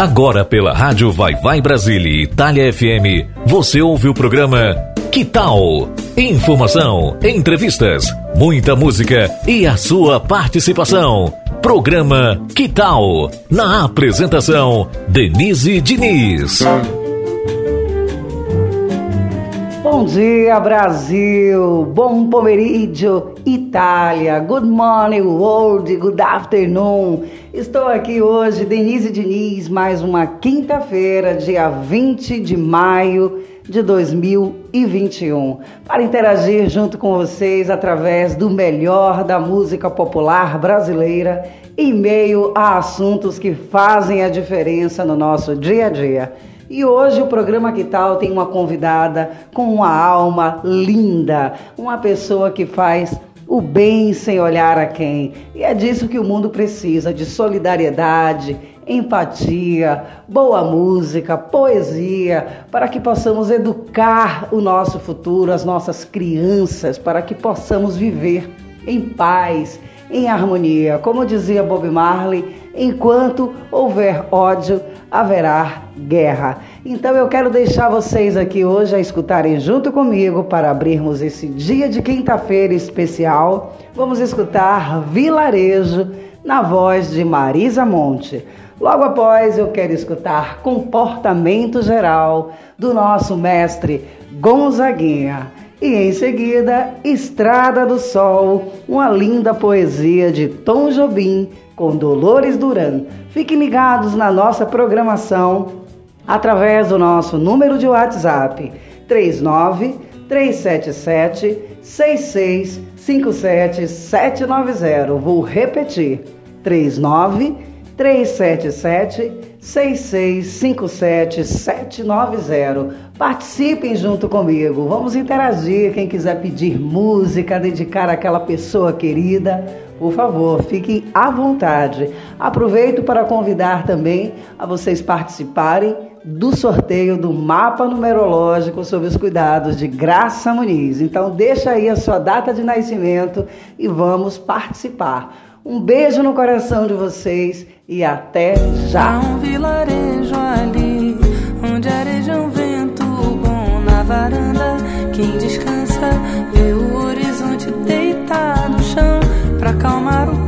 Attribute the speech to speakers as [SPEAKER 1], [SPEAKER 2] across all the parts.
[SPEAKER 1] Agora pela Rádio Vai Vai Brasília e Itália FM, você ouve o programa Que Tal? Informação, entrevistas, muita música e a sua participação. Programa Que Tal? Na apresentação, Denise Diniz.
[SPEAKER 2] Bom dia, Brasil! Bom pomeriggio, Itália! Good morning, world! Good afternoon! Estou aqui hoje, Denise Diniz, mais uma quinta-feira, dia 20 de maio de 2021, para interagir junto com vocês através do melhor da música popular brasileira, em meio a assuntos que fazem a diferença no nosso dia a dia. E hoje o programa Que Tal tem uma convidada com uma alma linda, uma pessoa que faz o bem sem olhar a quem. E é disso que o mundo precisa: de solidariedade, empatia, boa música, poesia, para que possamos educar o nosso futuro, as nossas crianças, para que possamos viver em paz, em harmonia. Como dizia Bob Marley, enquanto houver ódio, haverá guerra. Então eu quero deixar vocês aqui hoje a escutarem junto comigo para abrirmos esse dia de quinta-feira especial. Vamos escutar Vilarejo na voz de Marisa Monte. Logo após eu quero escutar Comportamento Geral do nosso mestre Gonzaguinha. E em seguida, Estrada do Sol, uma linda poesia de Tom Jobim com Dolores Duran. Fiquem ligados na nossa programação através do nosso número de WhatsApp 39 377 6657 790. Vou repetir: 39 377 6657 790. Participem junto comigo. Vamos interagir. Quem quiser pedir música, dedicar àquela pessoa querida, por favor, fiquem à vontade. Aproveito para convidar também a vocês participarem do sorteio do mapa numerológico sobre os cuidados de Graça Muniz. Então deixa aí a sua data de nascimento e vamos participar. Um beijo no coração de vocês e até já.
[SPEAKER 3] Há um vilarejo ali, onde areja um vento bom na varanda. Quem descansa vê o horizonte deitar acalmar o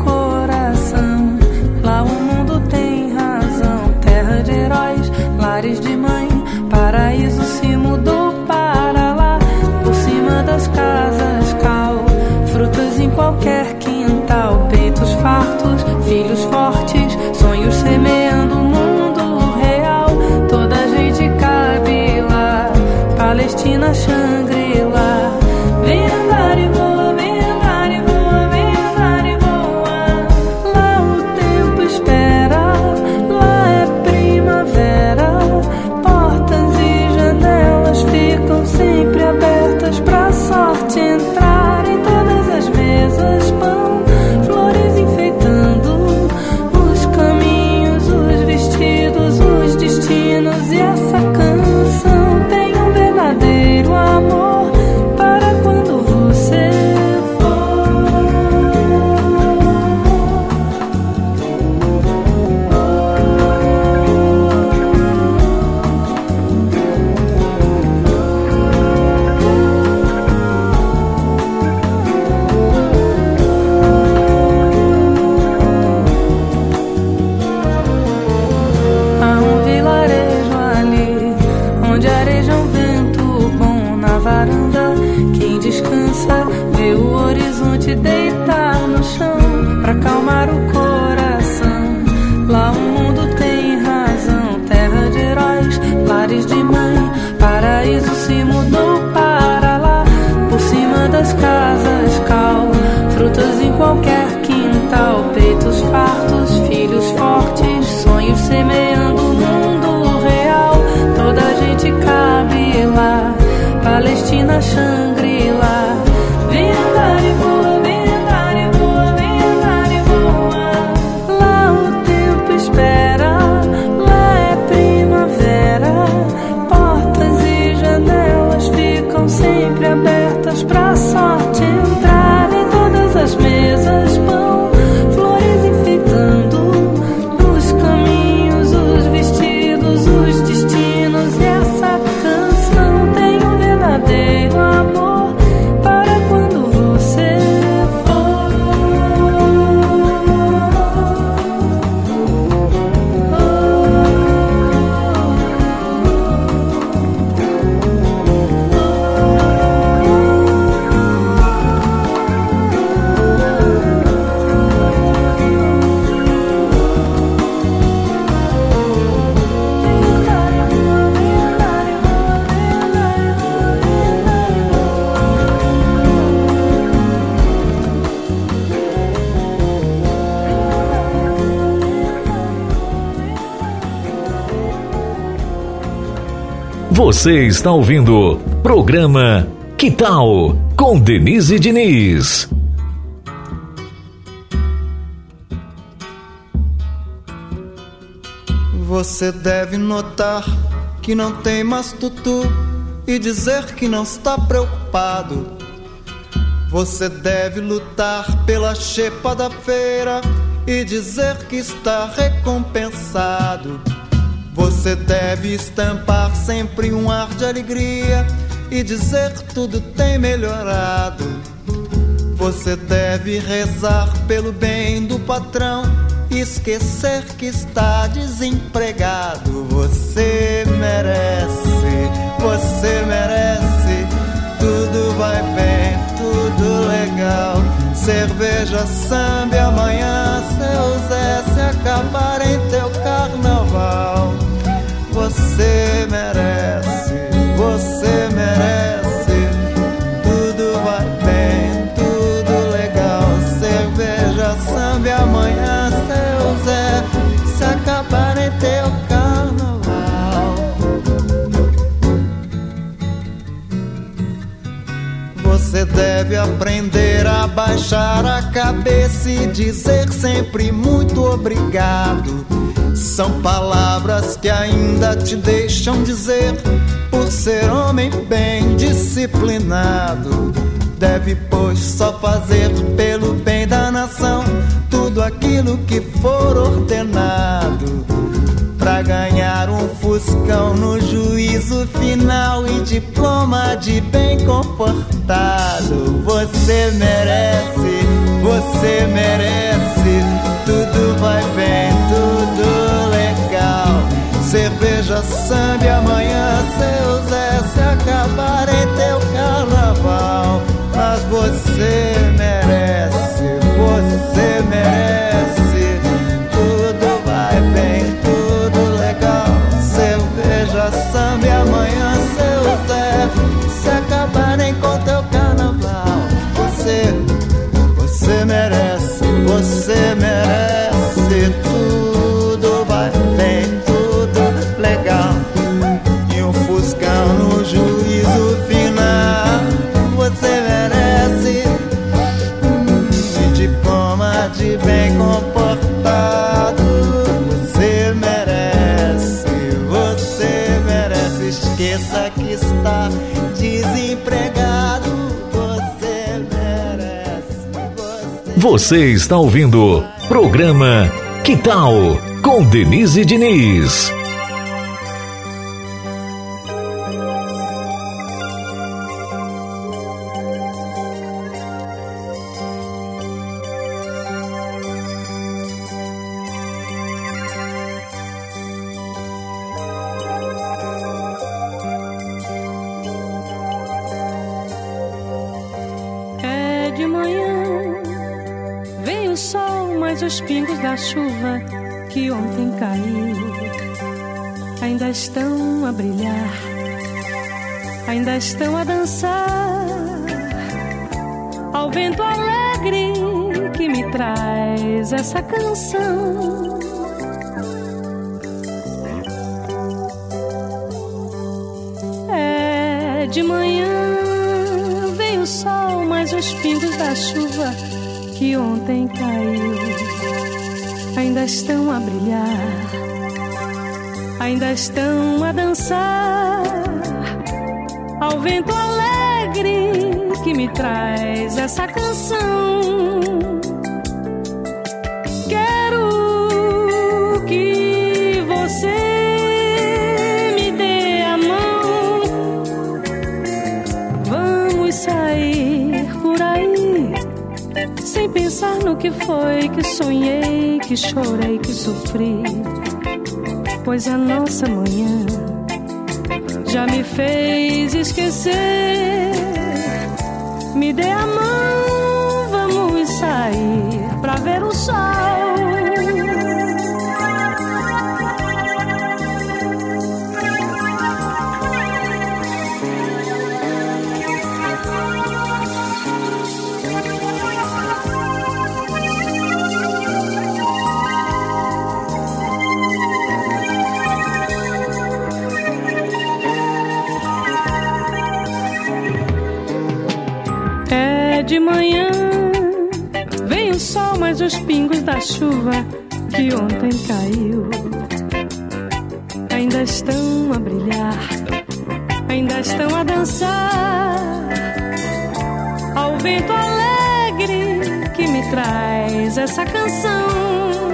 [SPEAKER 3] Palestina, Shangri-La. Vem andar e Você
[SPEAKER 1] está ouvindo programa Que Tal com Denise Diniz.
[SPEAKER 4] Você deve notar que não tem mais tutu e dizer que não está preocupado. Você deve lutar pela chepa da feira e dizer que está recompensado. Você deve estampar sempre um ar de alegria e dizer que tudo tem melhorado. Você deve rezar pelo bem do patrão e esquecer que está desempregado. Você merece, você merece. Tudo vai bem, tudo legal. Cerveja, samba, amanhã seu Zé se acabar em teu carnaval. Você merece, você merece. Tudo vai bem, tudo legal. Cerveja, samba, amanhã seu Zé se acabar em teu carnaval. Você deve aprender a baixar a cabeça e dizer sempre muito obrigado. São palavras que ainda te deixam dizer, por ser homem bem disciplinado. Deve, pois, só fazer pelo bem da nação tudo aquilo que for ordenado. Pra ganhar um fuscão no juízo final e diploma de bem comportado. Você merece, você merece. Tudo vai bem, tudo. Cerveja, samba amanhã seu Zé se acabar em teu carnaval. Desempregado. Você merece, você.
[SPEAKER 1] Você está ouvindo programa Que Tal com Denise Diniz.
[SPEAKER 3] O sol, mas os pingos da chuva que ontem caiu ainda estão a brilhar, ainda estão a dançar ao vento alegre que me traz essa canção. É de manhã, vem o sol, mas os pingos da chuva que ontem caiu ainda estão a brilhar, ainda estão a dançar ao vento alegre que me traz essa canção. Pensar no que foi que sonhei, que chorei, que sofri. Pois a nossa manhã já me fez esquecer. Me dê a mão, vamos sair pra ver o sol. Os pingos da chuva que ontem caiu ainda estão a brilhar, ainda estão a dançar ao vento alegre que me traz essa canção.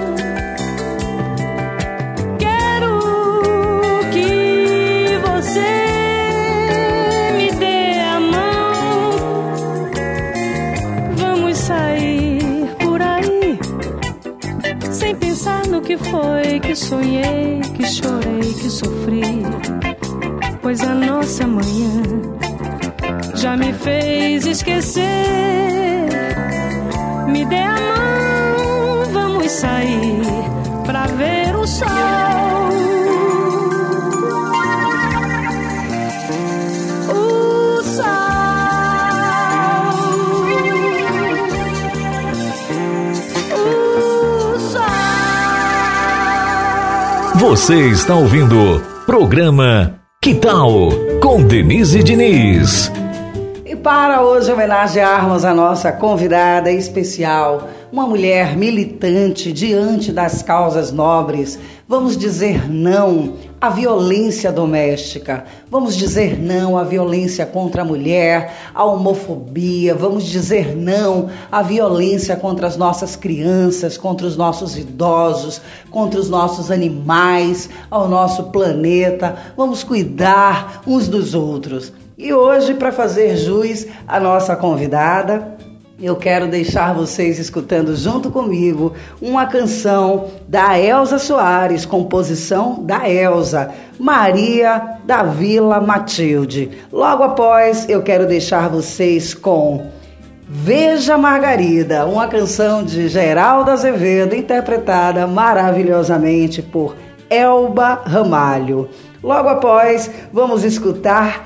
[SPEAKER 3] Foi que sonhei, que chorei, que sofri. Pois a nossa manhã já me fez esquecer. Me dê a mão, vamos sair pra ver o sol.
[SPEAKER 1] Você está ouvindo programa Que Tal com Denise Diniz.
[SPEAKER 2] E para hoje homenagearmos a nossa convidada especial, uma mulher militante diante das causas nobres, vamos dizer não à violência doméstica, vamos dizer não à violência contra a mulher, à homofobia, vamos dizer não à violência contra as nossas crianças, contra os nossos idosos, contra os nossos animais, ao nosso planeta. Vamos cuidar uns dos outros. E hoje, para fazer jus à nossa convidada, eu quero deixar vocês escutando junto comigo uma canção da Elza Soares, composição da Elza, Maria da Vila Matilde. Logo após, eu quero deixar vocês com Veja Margarida, uma canção de Geraldo Azevedo, interpretada maravilhosamente por Elba Ramalho. Logo após, vamos escutar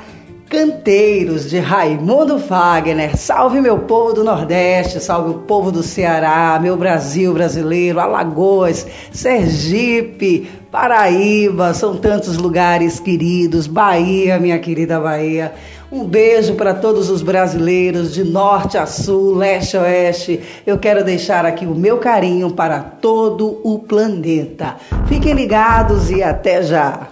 [SPEAKER 2] Canteiros de Raimundo Fagner. Salve meu povo do Nordeste, salve o povo do Ceará, meu Brasil brasileiro, Alagoas, Sergipe, Paraíba, são tantos lugares queridos, Bahia, minha querida Bahia. Um beijo para todos os brasileiros de norte a sul, leste a oeste. Eu quero deixar aqui o meu carinho para todo o planeta. Fiquem ligados e até já.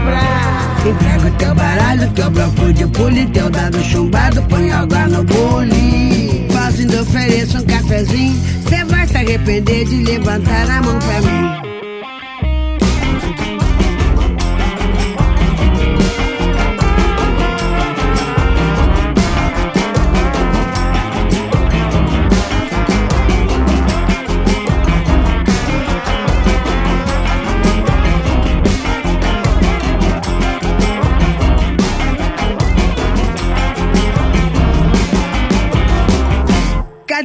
[SPEAKER 5] braço. Entrega o teu baralho, teu bloco de pule, teu dado chumbado, põe água no bule. Faço ainda ofereço um cafezinho, cê vai se arrepender de levantar a mão pra mim.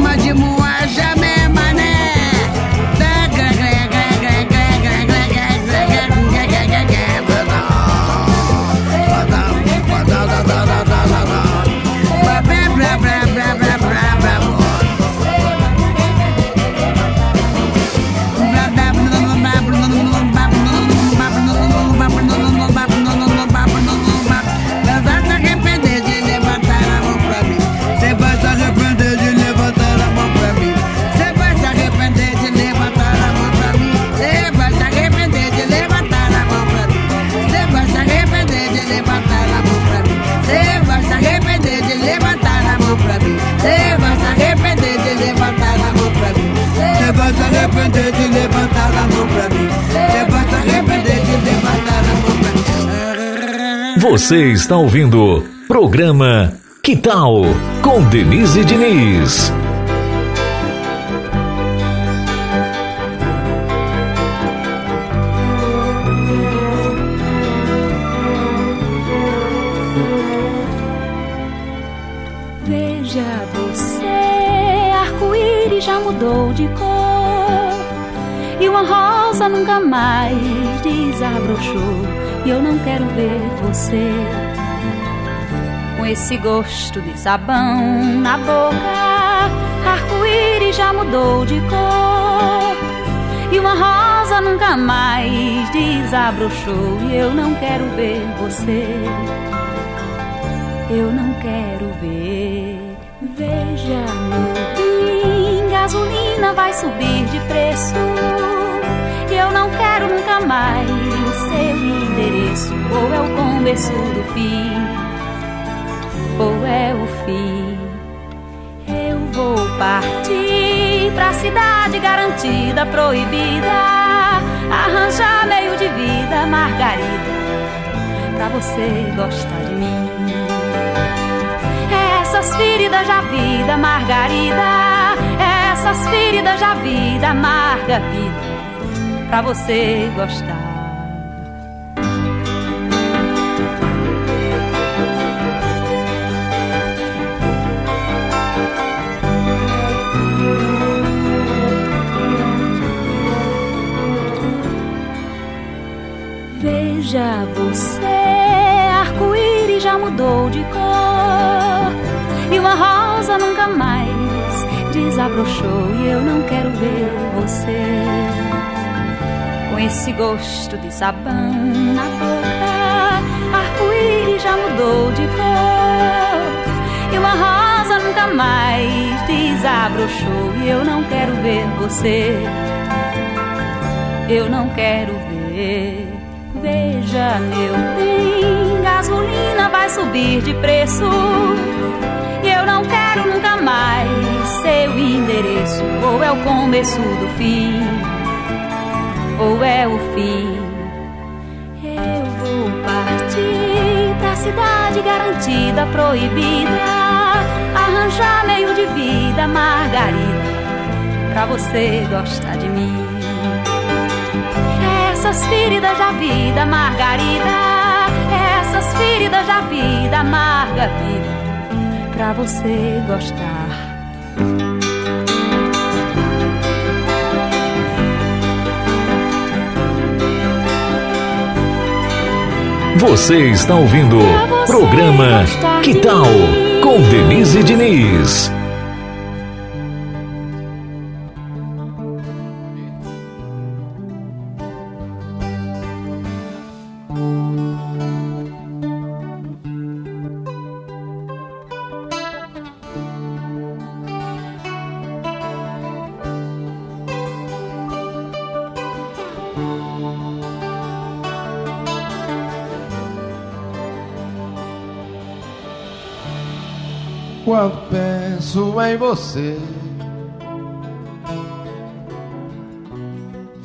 [SPEAKER 5] cima de Você
[SPEAKER 1] está ouvindo programa Que Tal com Denise Diniz.
[SPEAKER 6] Veja você, arco-íris já mudou de cor e uma rosa nunca mais desabrochou. E eu não quero ver você com esse gosto de sabão na boca. Arco-íris já mudou de cor. E uma rosa nunca mais desabrochou. E eu não quero ver você. Eu não quero ver. Veja, meu bem, gasolina vai subir de preço eu não quero nunca mais seu endereço. Ou é o começo do fim, ou é o fim. Eu vou partir pra cidade garantida, proibida. Arranjar meio de vida, Margarida, pra você gostar de mim. Essas feridas já vida, Margarida. Essas feridas já vida, amarga vida pra você gostar. Veja você, arco-íris já mudou de cor e uma rosa nunca mais desabrochou e eu não quero ver você esse gosto de sabão na boca. Arco-íris já mudou de cor. E uma rosa nunca mais desabrochou. E eu não quero ver você. Eu não quero ver. Veja, meu bem, gasolina vai subir de preço. E eu não quero nunca mais seu endereço. Ou é o começo do fim ou é o fim. Eu vou partir pra cidade garantida, proibida. Arranjar meio de vida, Margarida, pra você gostar de mim. Essas feridas da vida, Margarida. Essas feridas da vida, amarga vida, pra você gostar.
[SPEAKER 1] Você está ouvindo programa Que Tal com Denise Diniz.
[SPEAKER 7] Em você.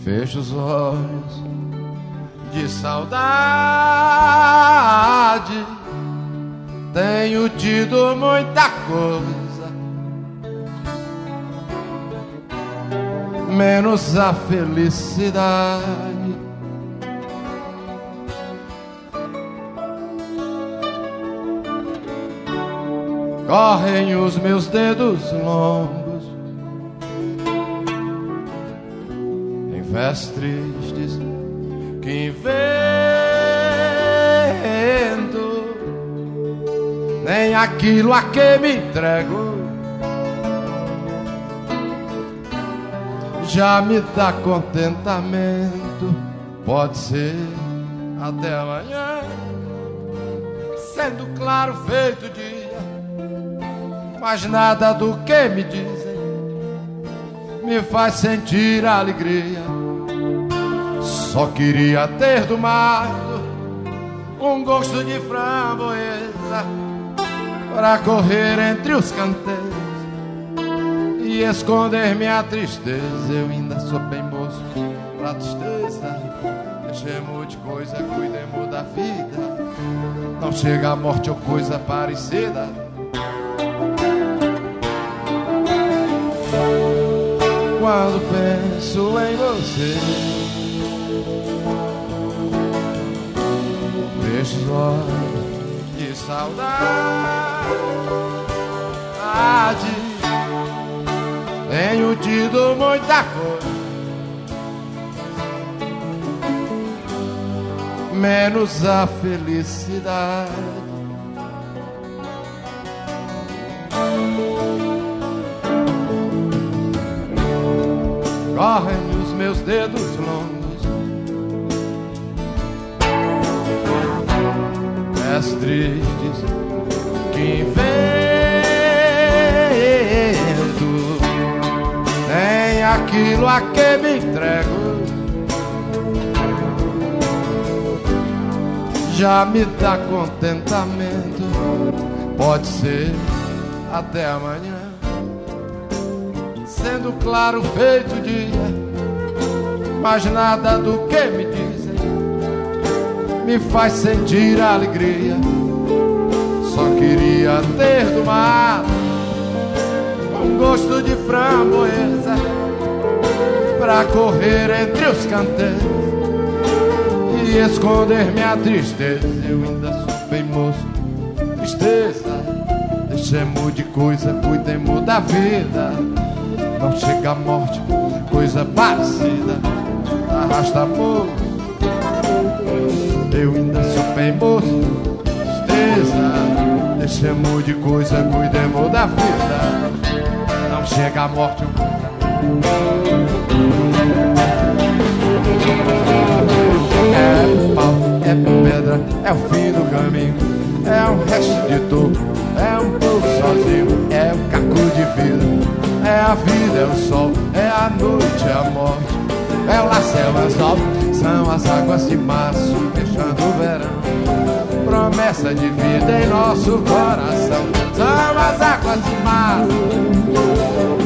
[SPEAKER 7] Fecho os olhos de saudade. Tenho tido muita coisa, menos a felicidade. Correm os meus dedos longos em festas tristes que vendo nem aquilo a que me entrego já me dá contentamento. Pode ser até amanhã, sendo claro feito dia mas nada do que me dizem me faz sentir alegria. Só queria ter do mato um gosto de framboesa para correr entre os canteiros e esconder minha tristeza. Eu ainda sou bem moço pra tristeza. Deixemos de coisa, cuidemos da vida. Não chega a morte ou coisa parecida. Quando penso em você. Fecho os olhos de saudade. Tenho tido muita coisa. Menos a felicidade. Correm os meus dedos longos. Pés tristes que vendo nem aquilo a que me entrego. Já me dá contentamento, pode ser até amanhã sendo claro feito dia, mas nada do que me dizem me faz sentir alegria. Só queria ter do mar um gosto de framboesa pra correr entre os canteiros e esconder minha tristeza. Eu ainda sou bem moço, tristeza. Deixemos de coisa, cuidemos da vida não chega a morte, coisa parecida, arrasta amor. Eu ainda sou bem moço, tristeza, deixemos de coisa, cuidemos da vida. Não chega a morte, é pau, é pedra, é o fim do caminho, é um resto de topo, é um pouco sozinho, é um caco de vidro. É a vida, é o sol, é a noite, é a morte, é o céu, é o sol, são as águas de março fechando o verão. Promessa de vida em nosso coração, são as águas de março.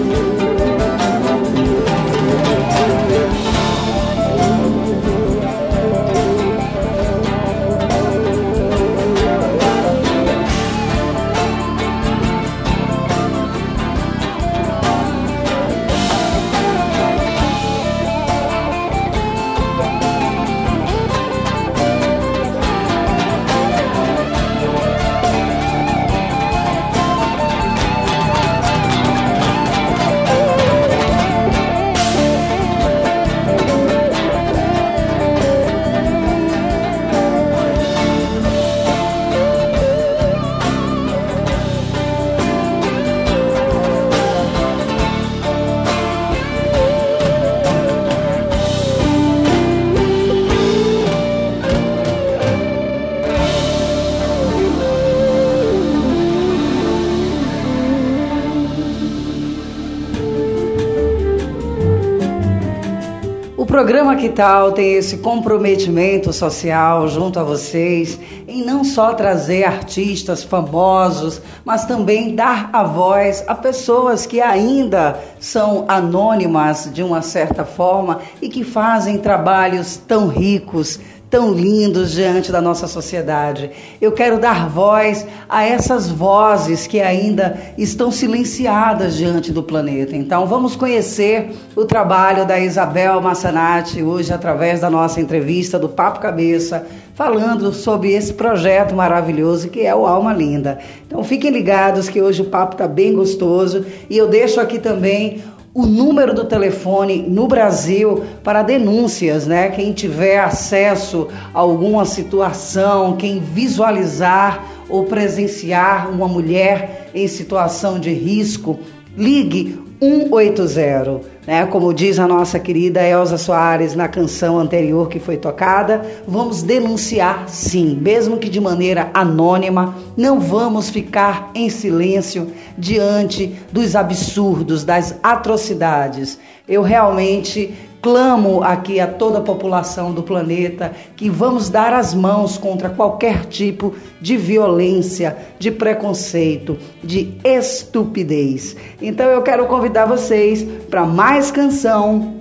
[SPEAKER 2] Programa Que Tal tem esse comprometimento social junto a vocês em não só trazer artistas famosos, mas também dar a voz a pessoas que ainda são anônimas de uma certa forma e que fazem trabalhos tão ricos, tão lindos diante da nossa sociedade. Eu quero dar voz a essas vozes que ainda estão silenciadas diante do planeta. Então, vamos conhecer o trabalho da Isabel Massanati hoje através da nossa entrevista do Papo Cabeça, falando sobre esse projeto maravilhoso que é o Alma Linda. Então, fiquem ligados que hoje o papo está bem gostoso e eu deixo aqui também o número do telefone no Brasil para denúncias, né? Quem tiver acesso a alguma situação, quem visualizar ou presenciar uma mulher em situação de risco, ligue 180, né? Como diz a nossa querida Elza Soares na canção anterior que foi tocada, vamos denunciar sim, mesmo que de maneira anônima, não vamos ficar em silêncio diante dos absurdos, das atrocidades. Eu realmente Clamo aqui a toda a população do planeta que vamos dar as mãos contra qualquer tipo de violência, de preconceito, de estupidez. Então eu quero convidar vocês para mais canção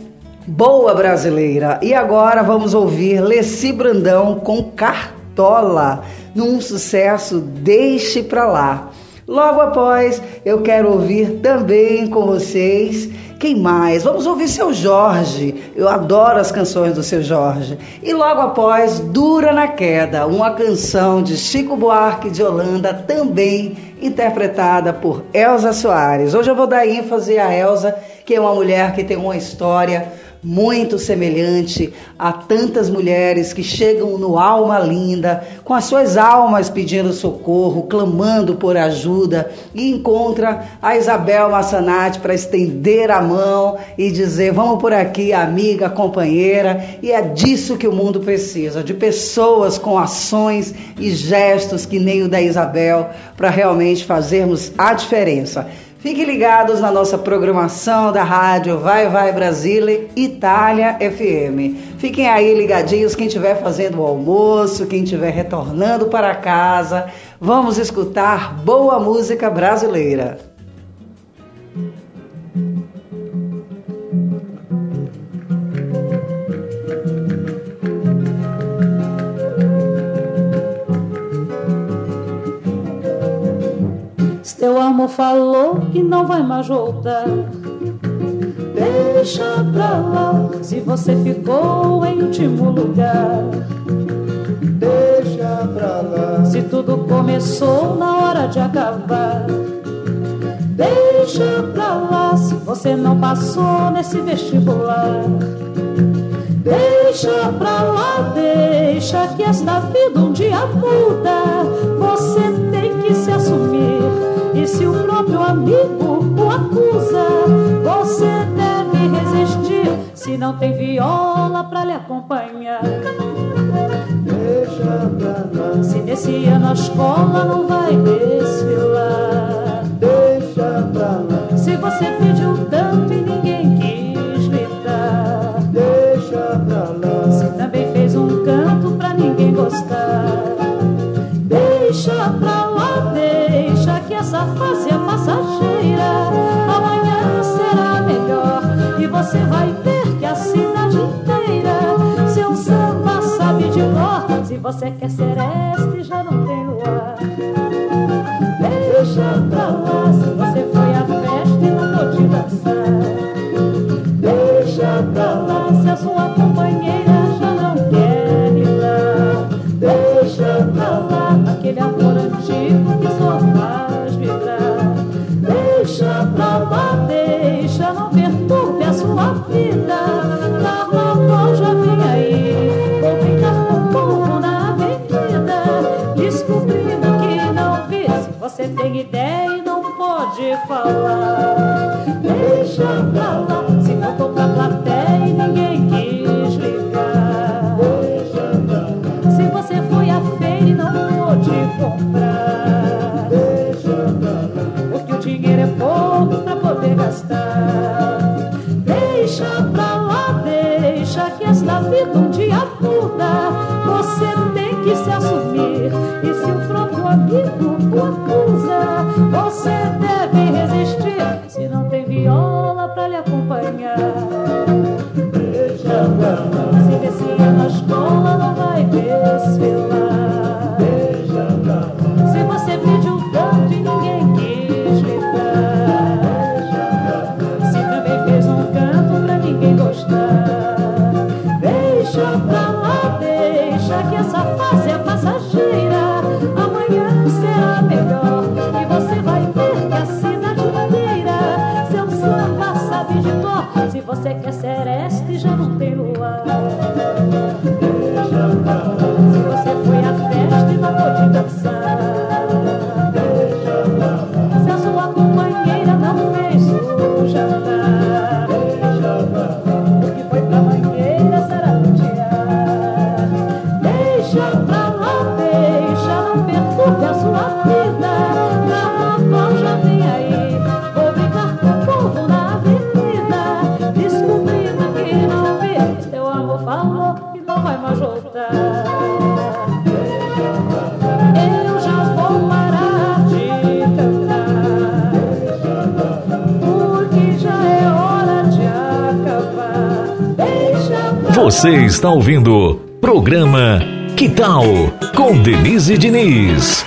[SPEAKER 2] boa brasileira. E agora vamos ouvir Leci Brandão com Cartola, num sucesso Deixe Pra Lá. Logo após, eu quero ouvir também com vocês quem mais? Vamos ouvir seu Jorge. Eu adoro as canções do seu Jorge. E logo após, Dura na Queda, uma canção de Chico Buarque de Holanda, também interpretada por Elza Soares. Hoje eu vou dar ênfase a Elza, que é uma mulher que tem uma história muito semelhante a tantas mulheres que chegam no Alma Linda, com as suas almas pedindo socorro, clamando por ajuda, e encontra a Isabel Massanati para estender a mão e dizer: Vamos por aqui, amiga, companheira. E é disso que o mundo precisa, de pessoas com ações e gestos que nem o da Isabel, para realmente fazermos a diferença. Fiquem ligados na nossa programação da rádio Vai Vai Brasília Itália FM. Fiquem aí ligadinhos, quem estiver fazendo o almoço, quem estiver retornando para casa. Vamos escutar boa música brasileira.
[SPEAKER 8] Teu amor falou que não vai mais voltar. Deixa pra lá, se você ficou em último lugar.
[SPEAKER 9] Deixa pra lá,
[SPEAKER 8] se tudo começou na hora de acabar. Deixa pra lá, se você não passou nesse vestibular. Deixa pra lá, deixa que esta vida um dia muda. Você tem que se assumir e se o próprio amigo o acusa, você deve resistir. Se não tem viola pra lhe acompanhar.
[SPEAKER 9] Deixa pra lá.
[SPEAKER 8] Se nesse ano a escola não vai desfilar.
[SPEAKER 9] Deixa pra lá.
[SPEAKER 8] Se você passageira. Amanhã será melhor e você vai ver que a cidade inteira seu samba sabe de cor. Se você quer ser este, já poder gastar. Deixa pra lá, deixa vida um dia Você
[SPEAKER 1] está ouvindo programa Que Tal com Denise Diniz.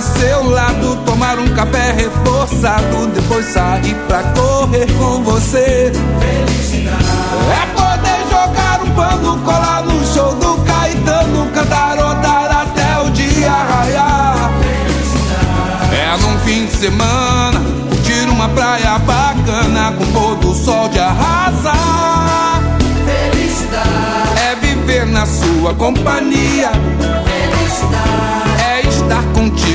[SPEAKER 10] seu lado, tomar um café reforçado, depois sair pra correr com você. É poder jogar um pano, colar no show do Caetano, cantarotar até o dia raiar. É num fim de semana, curtir uma praia bacana com pôr do sol de arrasar. Felicidade é viver na sua companhia. Felicidade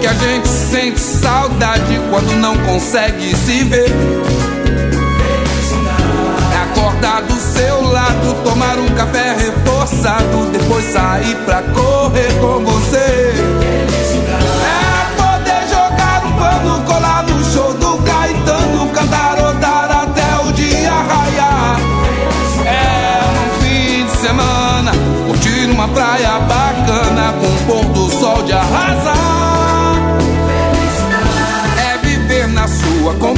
[SPEAKER 10] que a gente sente saudade quando não consegue se ver. É acordar do seu lado, tomar um café reforçado, depois sair pra correr com você. É poder jogar um pano, colar no show do Caetano, cantarotar até o dia raiar. É um fim de semana, curtir uma praia bacana com o pôr do sol de arrasar.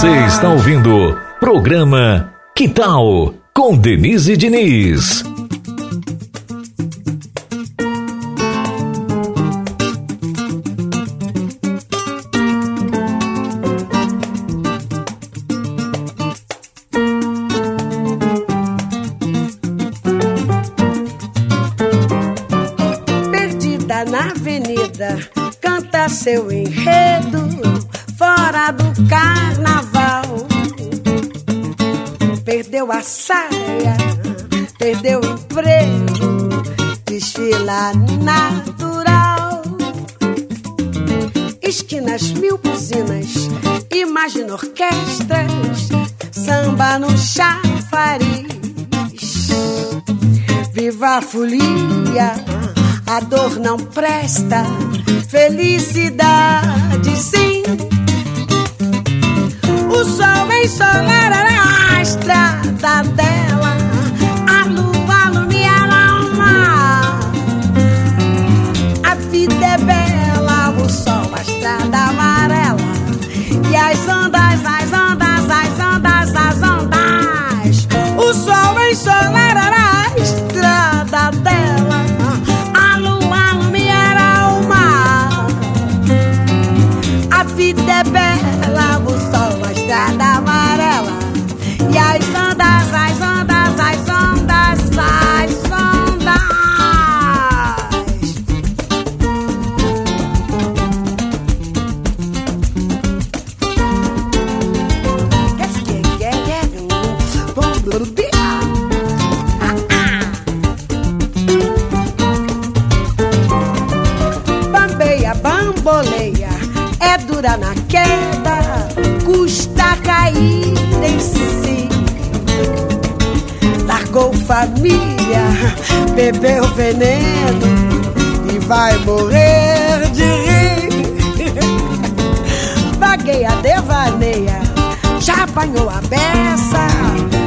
[SPEAKER 1] Você está ouvindo programa Que Tal com Denise Diniz.
[SPEAKER 5] Perdida na avenida, canta seu enredo fora do carnaval. A saia, perdeu o emprego, desfila natural. Esquinas, mil buzinas, imagina orquestras, samba no chafariz. Viva a folia, a dor não presta, felicidade sim. O sol ensolará a estrada dela, a lua a alma. A vida é bela, o sol, a estrada amarela, e as ondas, as ondas, as ondas, as ondas. O sol ensolará Largou família, bebeu veneno e vai morrer de rir. Vagueia, devaneia, já apanhou a beça,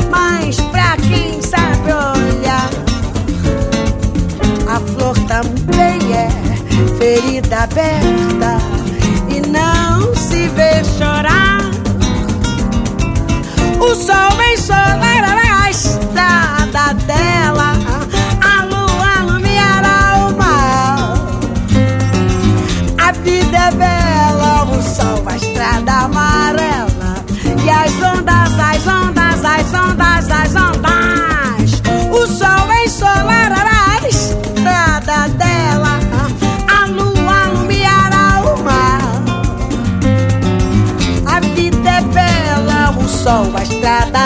[SPEAKER 5] mas pra quem sabe olhar. A flor também é ferida aberta e não se vê chorar. O sol ensolará a estrada dela,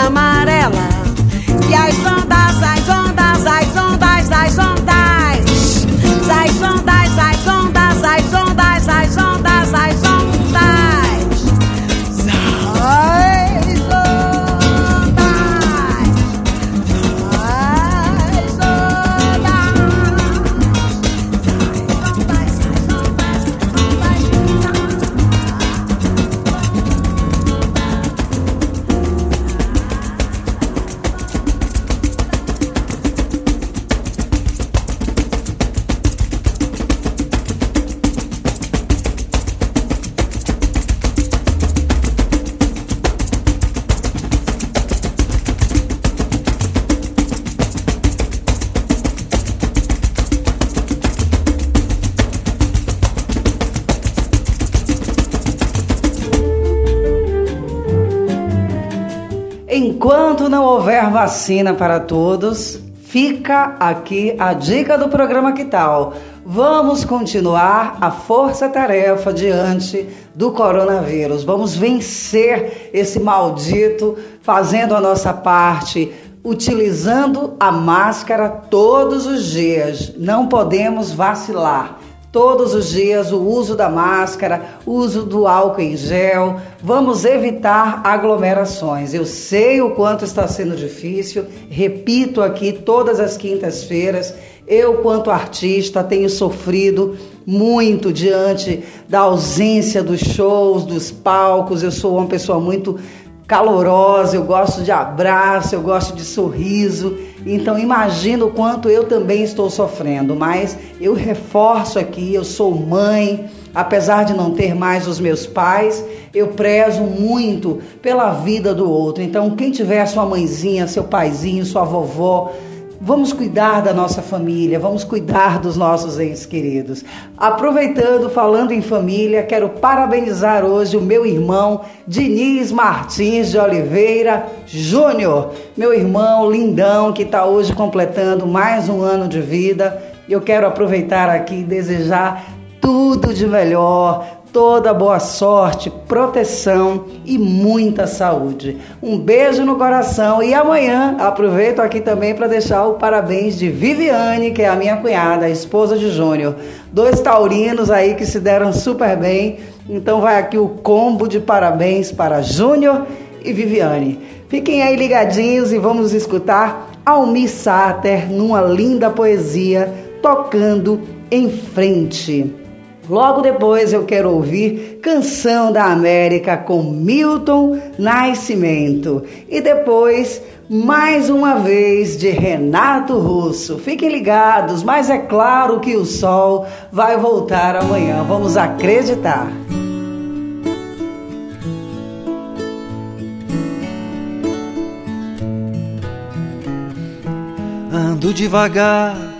[SPEAKER 5] estrada
[SPEAKER 2] vacina para todos, fica aqui a dica do programa Que Tal? Vamos continuar a força-tarefa diante do coronavírus. Vamos vencer esse maldito, fazendo a nossa parte, utilizando a máscara todos os dias. Não podemos vacilar. Todos os dias o uso da máscara, o uso do álcool em gel. Vamos evitar aglomerações. Eu sei o quanto está sendo difícil. Repito aqui todas as quintas-feiras. Eu, quanto artista, tenho sofrido muito diante da ausência dos shows, dos palcos. Eu sou uma pessoa muito calorosa, eu gosto de abraço, eu gosto de sorriso. Então imagino o quanto eu também estou sofrendo, mas eu reforço aqui, eu sou mãe, apesar de não ter mais os meus pais, eu prezo muito pela vida do outro. Então quem tiver sua mãezinha, seu paizinho, sua vovó, Vamos cuidar da nossa família, vamos cuidar dos nossos entes queridos. Aproveitando, falando em família, quero parabenizar hoje o meu irmão Diniz Martins de Oliveira Júnior, meu irmão lindão que está hoje completando mais um ano de vida. Eu quero aproveitar aqui e desejar tudo de melhor, toda boa sorte, proteção e muita saúde. Um beijo no coração e amanhã aproveito aqui também para deixar o parabéns de Viviane, que é a minha cunhada, a esposa de Júnior. Dois taurinos aí que se deram super bem. Então vai aqui o combo de parabéns para Júnior e Viviane. Fiquem aí ligadinhos e vamos escutar Almi Sater numa linda poesia tocando em frente. Logo depois eu quero ouvir Canção da América com Milton Nascimento. E depois, mais uma vez, de Renato Russo. Fiquem ligados, mas é claro que o sol vai voltar amanhã. Vamos acreditar.
[SPEAKER 4] Ando devagar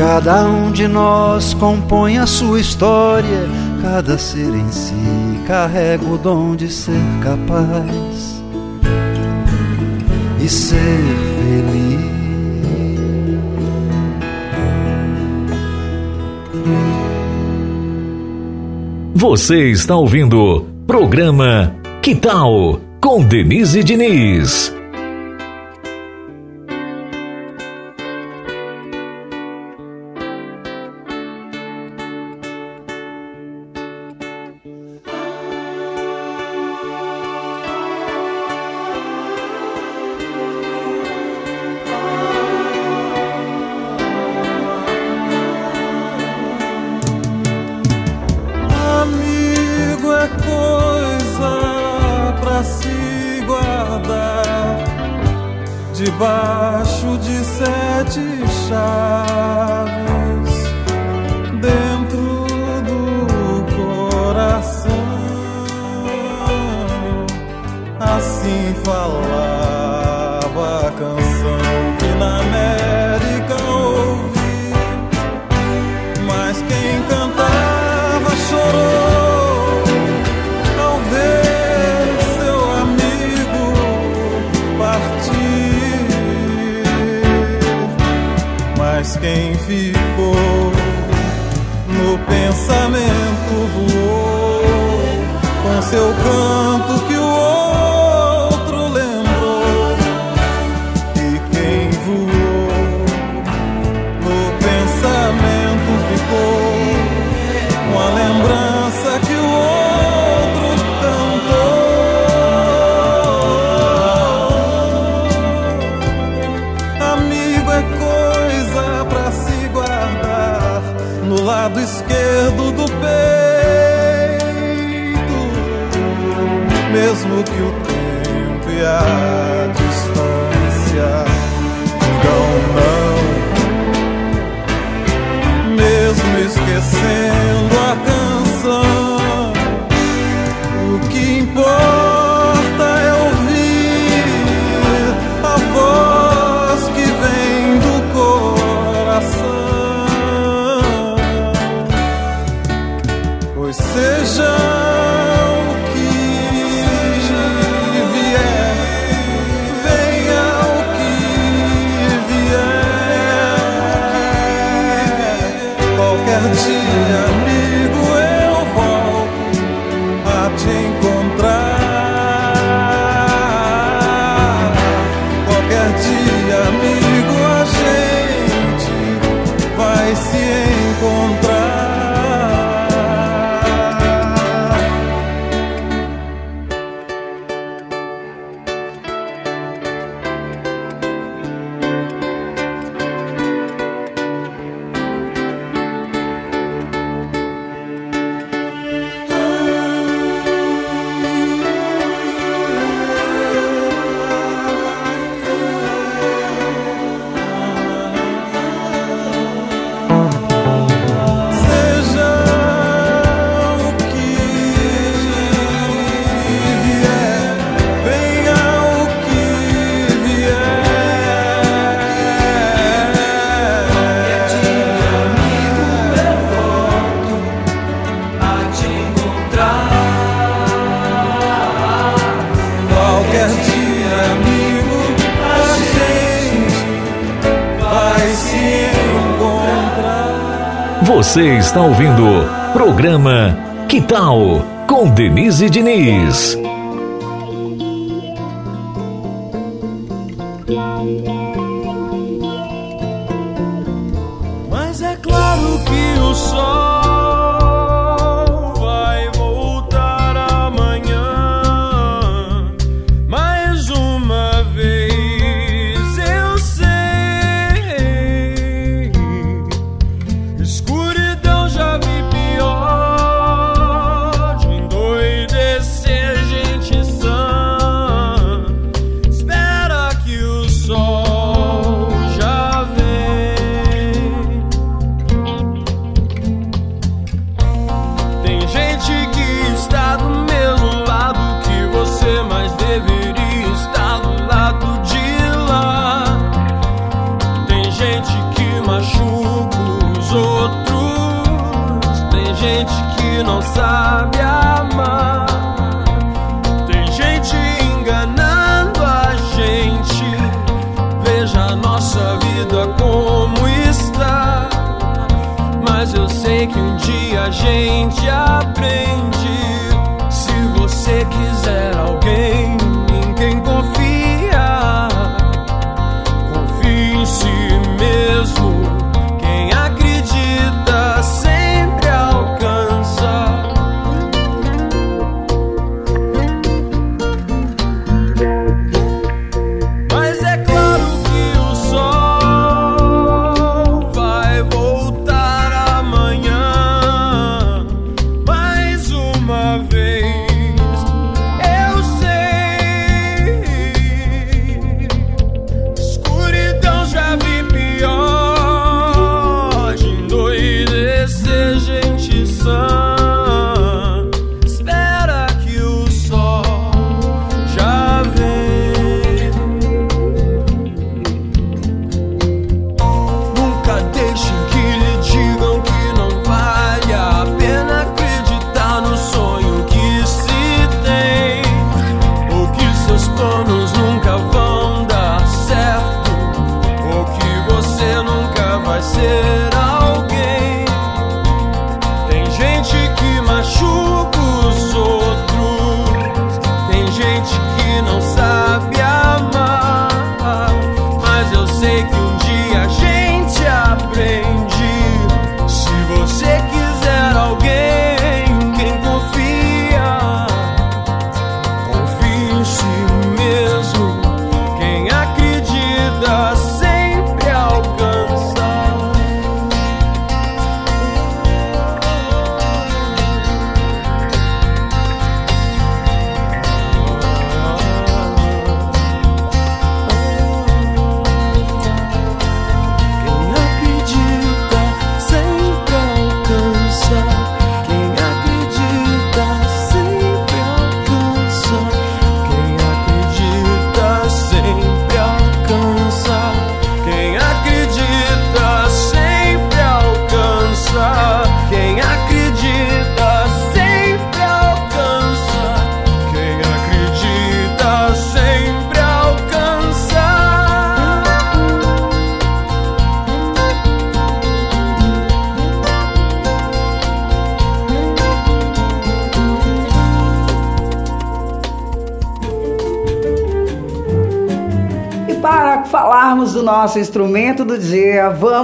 [SPEAKER 4] Cada um de nós compõe a sua história, cada ser em si carrega o dom de ser capaz e ser feliz.
[SPEAKER 1] Você está ouvindo programa Que Tal com Denise Diniz. Você está ouvindo programa Que Tal com Denise Diniz.
[SPEAKER 11] não sabe.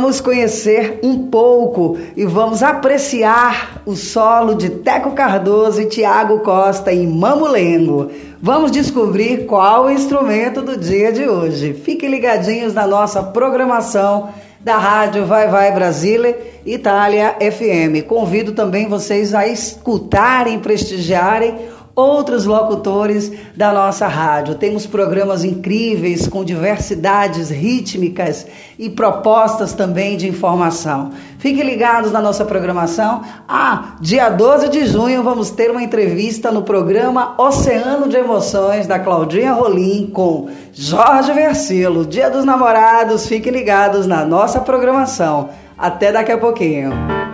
[SPEAKER 2] Vamos conhecer um pouco e vamos apreciar o solo de Teco Cardoso e Tiago Costa em Mamulengo. Vamos descobrir qual o instrumento do dia de hoje. Fiquem ligadinhos na nossa programação da Rádio Vai Vai Brasília, Itália FM. Convido também vocês a escutarem, prestigiarem outros locutores da nossa rádio. Temos programas incríveis com diversidades rítmicas e propostas também de informação. Fiquem ligados na nossa programação. Ah, dia 12 de junho vamos ter uma entrevista no programa Oceano de Emoções da Claudinha Rolim com Jorge Versilo. Dia dos Namorados, fiquem ligados na nossa programação. Até daqui a pouquinho.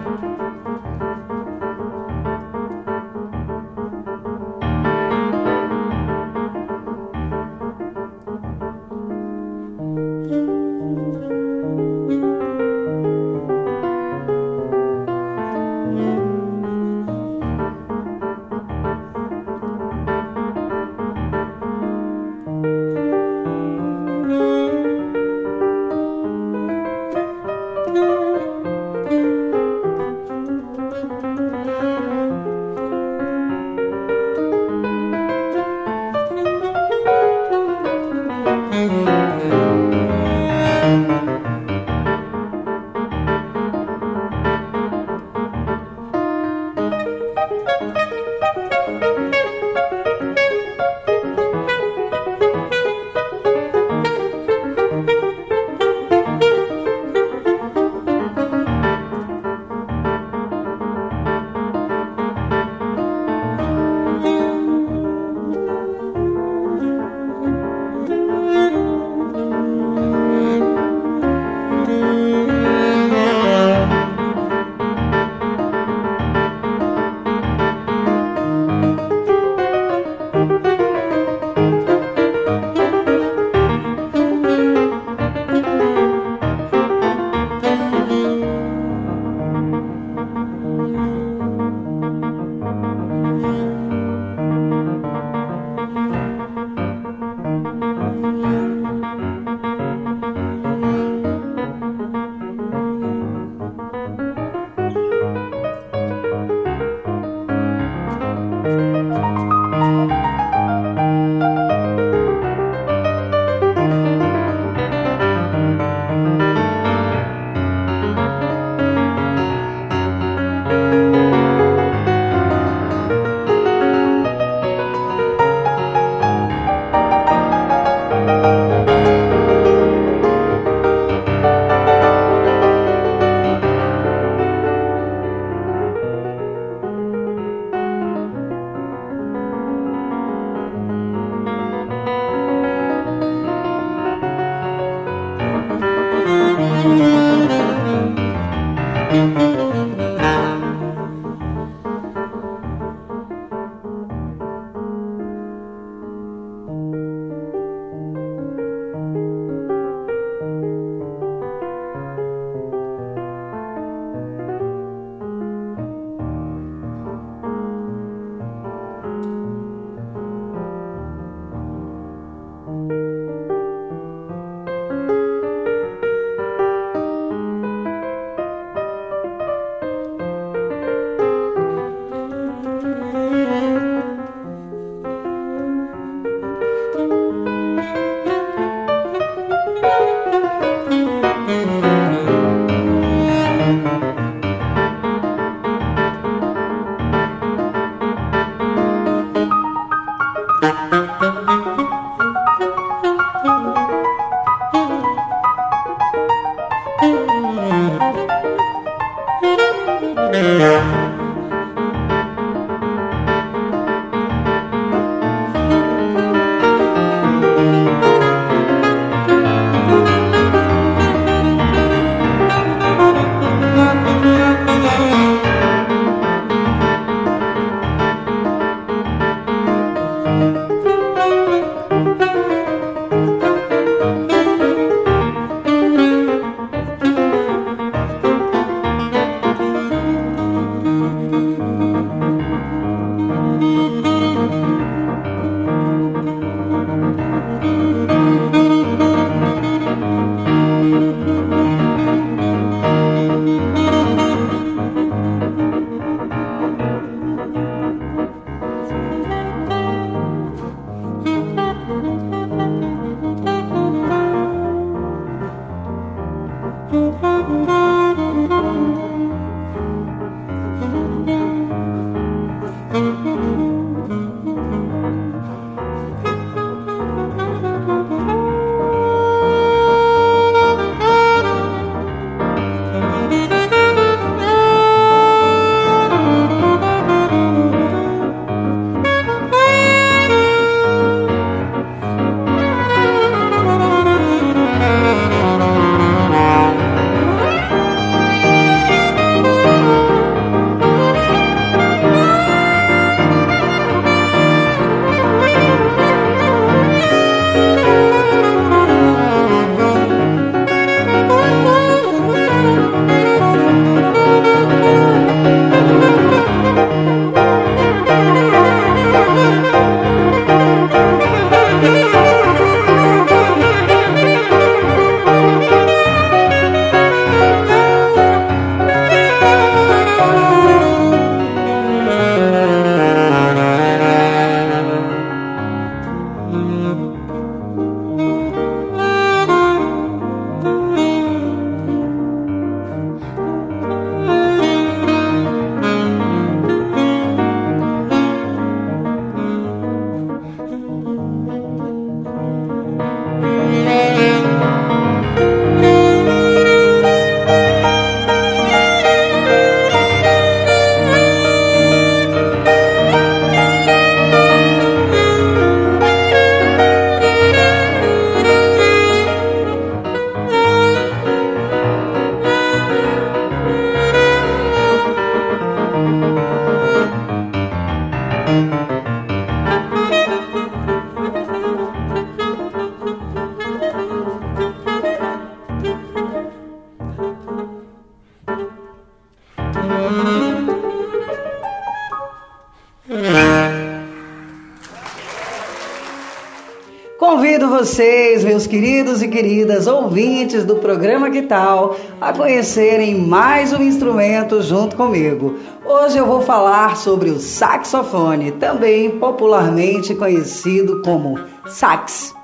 [SPEAKER 2] Queridos e queridas ouvintes do programa Que Tal, a conhecerem mais um instrumento junto comigo. Hoje eu vou falar sobre o saxofone, também popularmente conhecido como sax.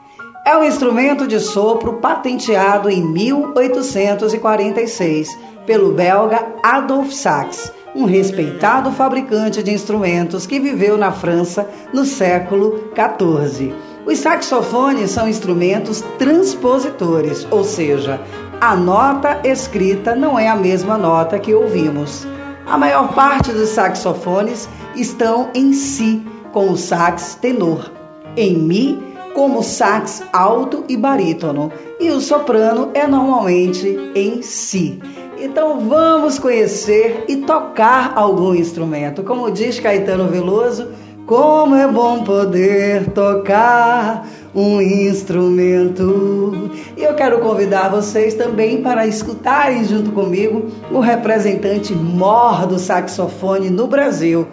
[SPEAKER 2] É um instrumento de sopro patenteado em 1846 pelo belga Adolphe Sax, um respeitado fabricante de instrumentos que viveu na França no século 14. Os saxofones são instrumentos transpositores, ou seja, a nota escrita não é a mesma nota que ouvimos. A maior parte dos saxofones estão em si, com o sax tenor, em mi, como sax alto e barítono, e o soprano é normalmente em si. Então vamos conhecer e tocar algum instrumento. Como diz Caetano Veloso, como é bom poder tocar um instrumento. E eu quero convidar vocês também para escutarem junto comigo o representante mor do saxofone no Brasil,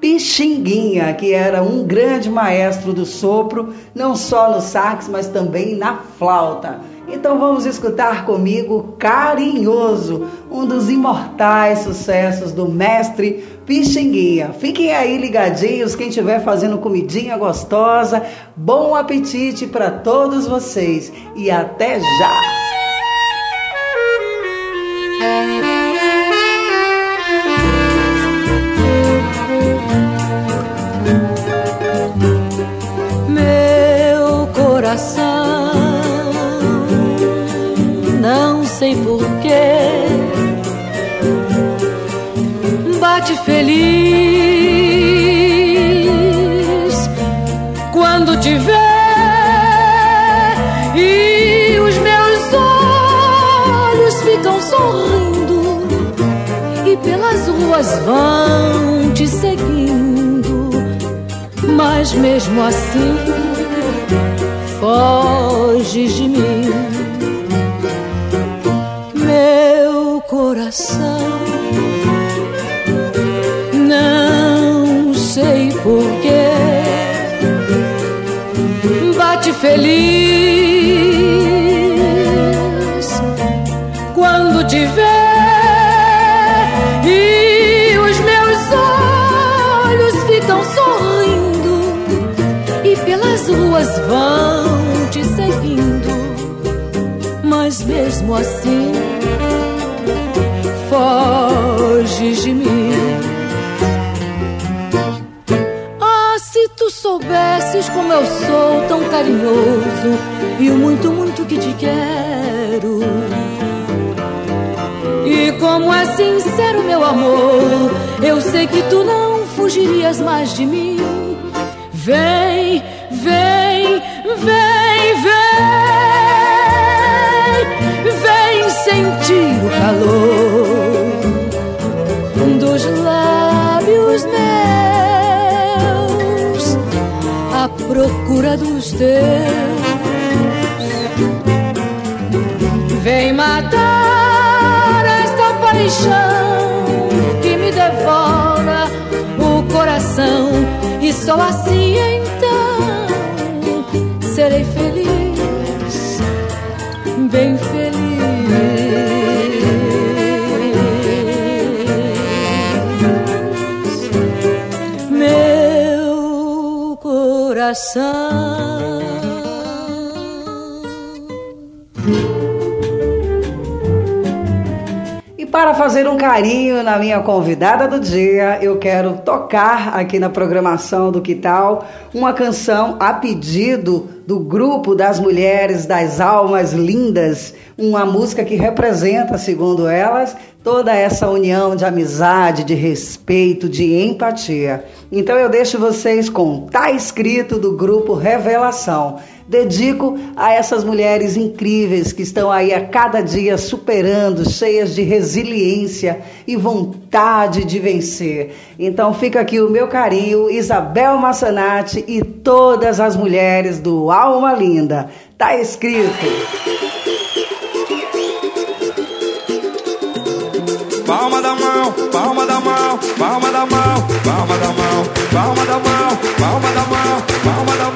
[SPEAKER 2] Pixinguinha, que era um grande maestro do sopro, não só no sax, mas também na flauta. Então vamos escutar comigo Carinhoso, um dos imortais sucessos do mestre Pixinguinha. Fiquem aí ligadinhos, quem estiver fazendo comidinha gostosa, bom apetite para todos vocês e até já!
[SPEAKER 12] bate feliz quando te vê e os meus olhos ficam sorrindo e pelas ruas vão te seguindo, mas mesmo assim foges de mim, meu coração. Feliz quando te vê e os meus olhos ficam sorrindo e pelas ruas vão te seguindo, mas mesmo assim soubesses como eu sou tão carinhoso e o muito, muito que te quero. E como é sincero meu amor, eu sei que tu não fugirias mais de mim. Vem, vem, vem, vem, vem sentir o calor dos lábios meus procura dos teus. Vem matar esta paixão que me devora o coração e só assim então serei feliz, coração.
[SPEAKER 2] Para fazer um carinho na minha convidada do dia, eu quero tocar aqui na programação do Que Tal uma canção a pedido do grupo das mulheres das almas lindas, uma música que representa, segundo elas, toda essa união de amizade, de respeito, de empatia. Então eu deixo vocês com Tá Escrito do grupo Revelação. Dedico a essas mulheres incríveis que estão aí a cada dia superando, cheias de resiliência e vontade de vencer. Então fica aqui o meu carinho, Isabel Massanati e todas as mulheres do Alma Linda. Tá escrito.
[SPEAKER 10] Palma da mão, palma da mão, palma da mão, palma da mão, palma da mão, palma da mão, palma da mão.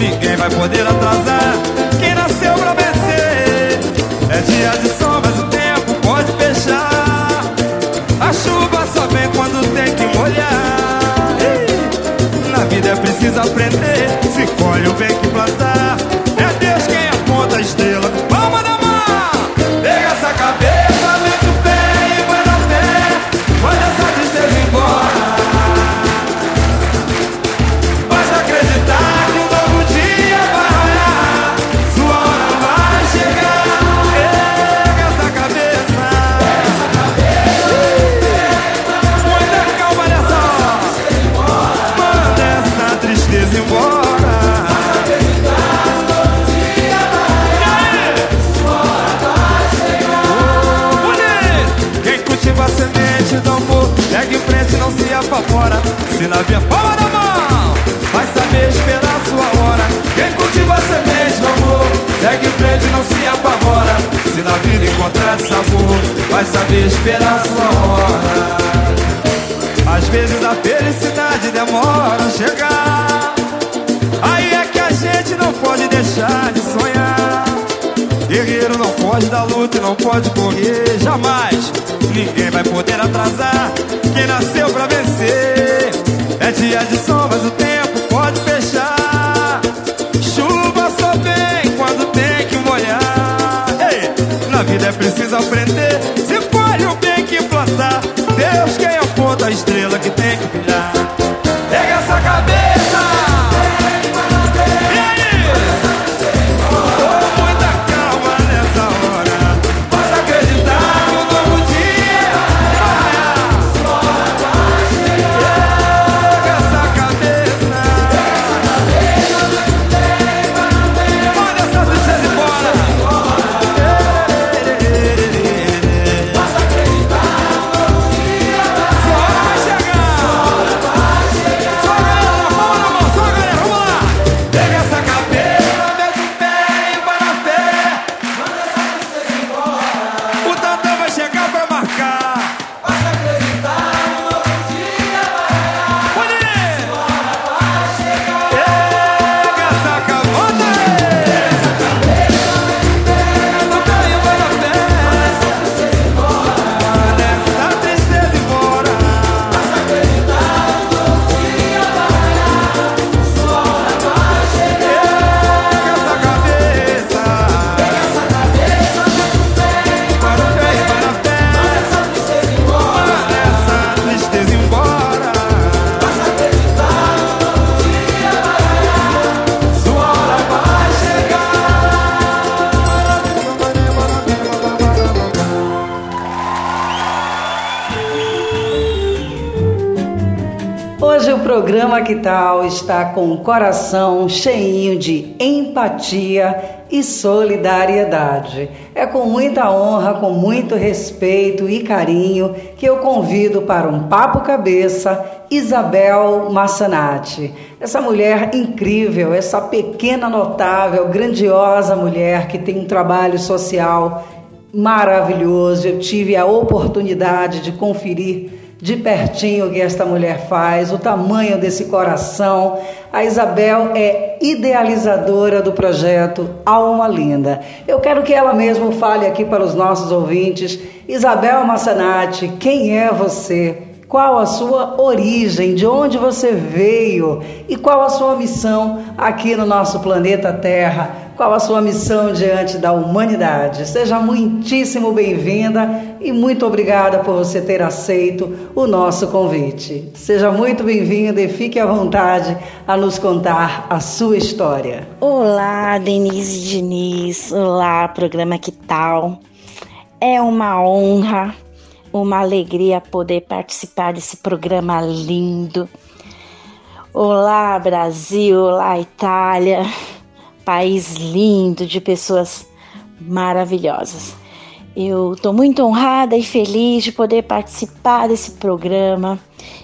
[SPEAKER 13] Ninguém vai poder atrasar quem nasceu pra vencer. É dia de sol, mas o tempo pode fechar. A chuva só vem quando tem que molhar. Na vida é preciso aprender. Se colhe o bem que plantar. Sabor Vai saber esperar sua hora Às vezes a felicidade demora a chegar Aí é que a gente não pode deixar de sonhar Guerreiro não pode dar luta e não pode correr jamais. Ninguém vai poder atrasar quem nasceu pra vencer. É dia de sol, mas o tempo pode fechar. Na vida é preciso aprender. Se colhe o bem que plantar. Deus quem
[SPEAKER 2] programa Que Tal está com o coração cheinho de empatia e solidariedade. É com muita honra, com muito respeito e carinho que eu convido para um papo cabeça Isabel Massanati. Essa mulher incrível, essa pequena notável, grandiosa mulher que tem um trabalho social maravilhoso. Eu tive a oportunidade de conferir de pertinho o que esta mulher faz, o tamanho desse coração. A Isabel é idealizadora do projeto Alma Linda. Eu quero que ela mesma fale aqui para os nossos ouvintes. Isabel Massanati, quem é você? Qual a sua origem? De onde você veio? E qual a sua missão aqui no nosso planeta Terra? Qual a sua missão diante da humanidade? Seja muitíssimo bem-vinda e muito obrigada por você ter aceito o nosso convite. Seja muito bem-vinda e fique à vontade a nos contar a sua história.
[SPEAKER 14] Olá, Denise Diniz. Olá, programa Que Tal? É uma honra, uma alegria poder participar desse programa lindo. Olá, Brasil, olá, Itália, país lindo de pessoas maravilhosas. Eu estou muito honrada e feliz de poder participar desse programa.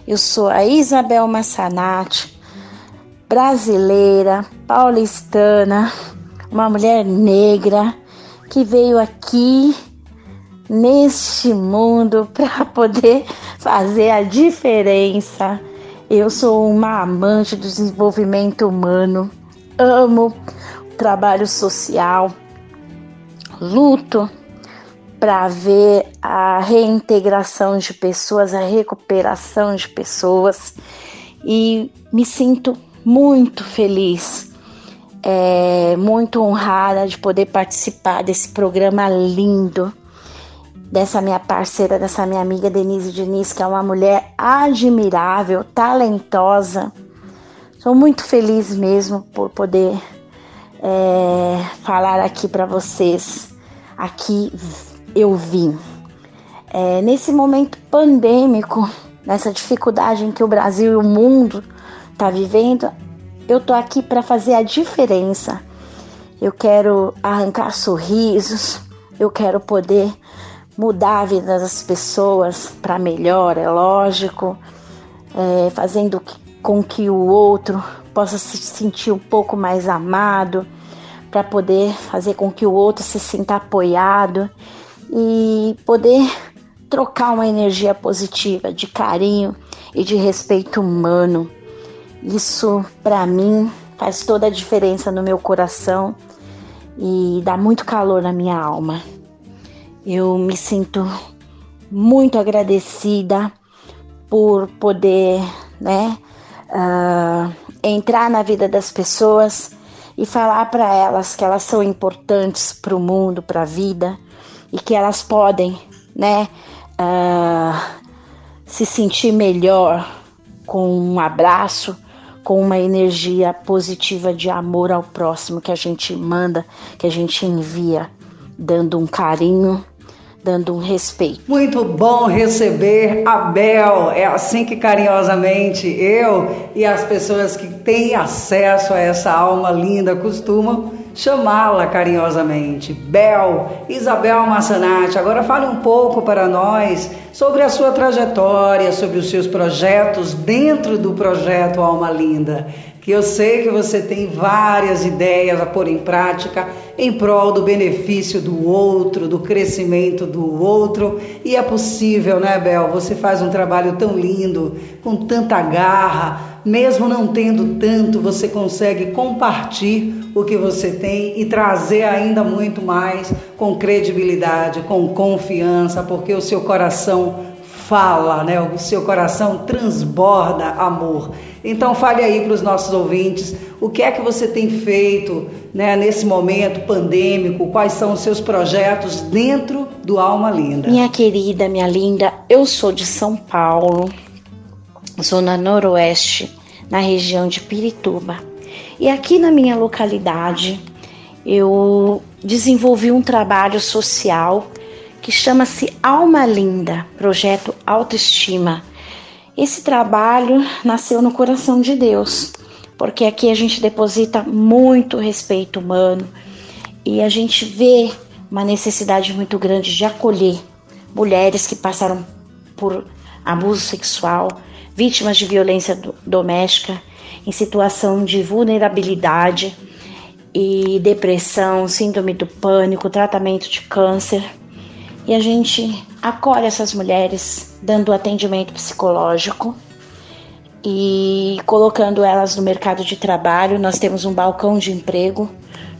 [SPEAKER 14] Eu sou a Isabel Massanati, brasileira, paulistana, uma mulher negra que veio aqui neste mundo para poder fazer a diferença. Eu sou uma amante do desenvolvimento humano, amo trabalho social, luto para ver a reintegração de pessoas, a recuperação de pessoas e me sinto muito feliz, é, muito honrada de poder participar desse programa lindo dessa minha parceira, dessa minha amiga Denise Diniz, que é uma mulher admirável, talentosa. Sou muito feliz mesmo por poder é, falar aqui para vocês. Aqui eu vim. É, nesse momento pandêmico, nessa dificuldade em que o Brasil e o mundo está vivendo, eu tô aqui para fazer a diferença. Eu quero arrancar sorrisos, eu quero poder mudar a vida das pessoas para melhor, é lógico, é, fazendo com que o outro possa se sentir um pouco mais amado, para poder fazer com que o outro se sinta apoiado e poder trocar uma energia positiva de carinho e de respeito humano. Isso para mim faz toda a diferença no meu coração e dá muito calor na minha alma. Eu me sinto muito agradecida por poder, né, uh, entrar na vida das pessoas e falar para elas que elas são importantes para o mundo, para a vida e que elas podem, né, uh, se sentir melhor com um abraço, com uma energia positiva de amor ao próximo que a gente manda, que a gente envia, dando um carinho dando um respeito.
[SPEAKER 2] Muito bom receber a Bel. É assim que carinhosamente eu e as pessoas que têm acesso a essa alma linda costumam chamá-la carinhosamente. Bel, Isabel Massanati. Agora fale um pouco para nós sobre a sua trajetória, sobre os seus projetos dentro do projeto Alma Linda que eu sei que você tem várias ideias a pôr em prática em prol do benefício do outro, do crescimento do outro, e é possível, né, Bel? Você faz um trabalho tão lindo, com tanta garra, mesmo não tendo tanto, você consegue compartilhar o que você tem e trazer ainda muito mais com credibilidade, com confiança, porque o seu coração fala, né? O seu coração transborda amor. Então fale aí para os nossos ouvintes o que é que você tem feito né, nesse momento pandêmico, quais são os seus projetos dentro do Alma Linda.
[SPEAKER 14] Minha querida, minha linda, eu sou de São Paulo, zona noroeste, na região de Pirituba. E aqui na minha localidade eu desenvolvi um trabalho social que chama-se Alma Linda, projeto Autoestima. Esse trabalho nasceu no coração de Deus, porque aqui a gente deposita muito respeito humano e a gente vê uma necessidade muito grande de acolher mulheres que passaram por abuso sexual, vítimas de violência doméstica, em situação de vulnerabilidade e depressão, síndrome do pânico, tratamento de câncer e a gente acolhe essas mulheres dando atendimento psicológico e colocando elas no mercado de trabalho. Nós temos um balcão de emprego,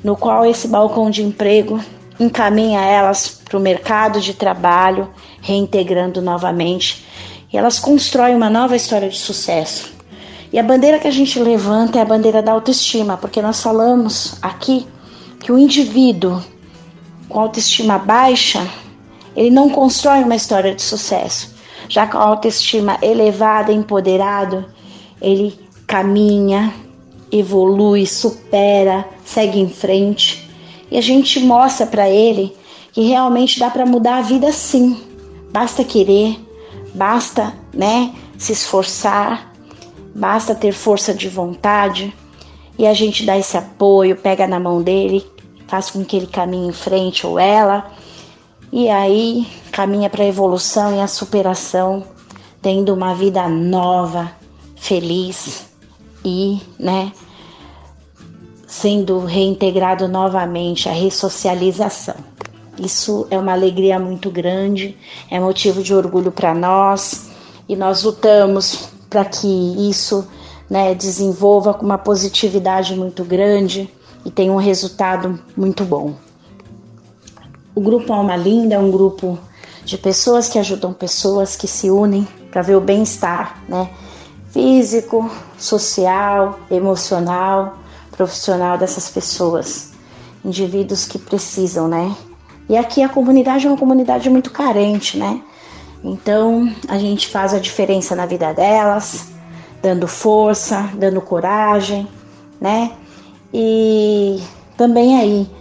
[SPEAKER 14] no qual esse balcão de emprego encaminha elas para o mercado de trabalho, reintegrando novamente. E elas constroem uma nova história de sucesso. E a bandeira que a gente levanta é a bandeira da autoestima, porque nós falamos aqui que o indivíduo com autoestima baixa ele não constrói uma história de sucesso. Já com a autoestima elevada, empoderado, ele caminha, evolui, supera, segue em frente. E a gente mostra para ele que realmente dá para mudar a vida sim. Basta querer, basta, né, se esforçar basta ter força de vontade e a gente dá esse apoio, pega na mão dele, faz com que ele caminhe em frente ou ela, e aí caminha para a evolução e a superação, tendo uma vida nova, feliz e, né, sendo reintegrado novamente a ressocialização. Isso é uma alegria muito grande, é motivo de orgulho para nós e nós lutamos para que isso né, desenvolva com uma positividade muito grande e tenha um resultado muito bom. O grupo Alma Linda é um grupo de pessoas que ajudam pessoas que se unem para ver o bem-estar, né? Físico, social, emocional, profissional dessas pessoas, indivíduos que precisam, né? E aqui a comunidade é uma comunidade muito carente, né? Então a gente faz a diferença na vida delas, dando força, dando coragem, né? E também aí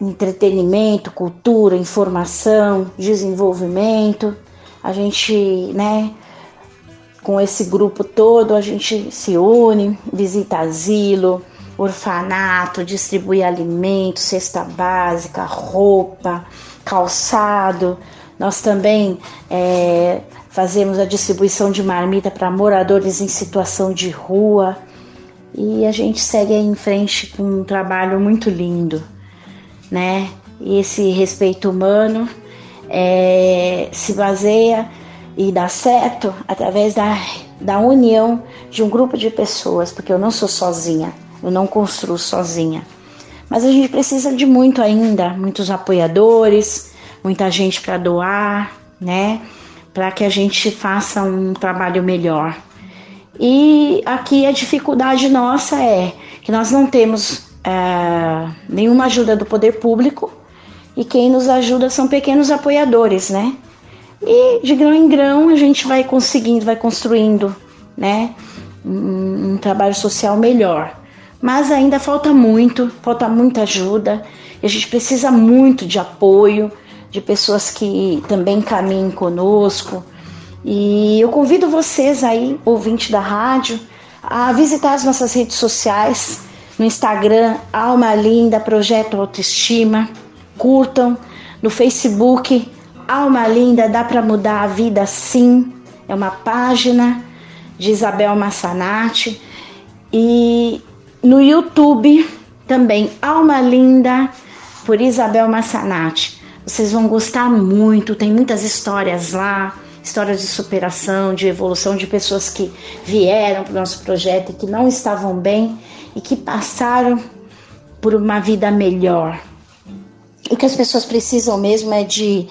[SPEAKER 14] entretenimento, cultura, informação, desenvolvimento. A gente, né, com esse grupo todo, a gente se une, visita asilo, orfanato, distribui alimentos, cesta básica, roupa, calçado. Nós também é, fazemos a distribuição de marmita para moradores em situação de rua e a gente segue em frente com um trabalho muito lindo, né? E esse respeito humano é, se baseia e dá certo através da, da união de um grupo de pessoas, porque eu não sou sozinha, eu não construo sozinha. Mas a gente precisa de muito ainda, muitos apoiadores, muita gente para doar, né? Para que a gente faça um trabalho melhor. E aqui a dificuldade nossa é que nós não temos é, nenhuma ajuda do poder público e quem nos ajuda são pequenos apoiadores, né? E de grão em grão a gente vai conseguindo, vai construindo, né? Um, um trabalho social melhor. Mas ainda falta muito, falta muita ajuda. E a gente precisa muito de apoio de pessoas que também caminhem conosco. E eu convido vocês aí, ouvinte da rádio, a visitar as nossas redes sociais no Instagram Alma Linda Projeto Autoestima, curtam. No Facebook Alma Linda dá para mudar a vida sim. É uma página de Isabel Massanati. E no YouTube também Alma Linda por Isabel Massanati. Vocês vão gostar muito, tem muitas histórias lá, histórias de superação, de evolução de pessoas que vieram para o nosso projeto e que não estavam bem e que passaram por uma vida melhor. O que as pessoas precisam mesmo é de,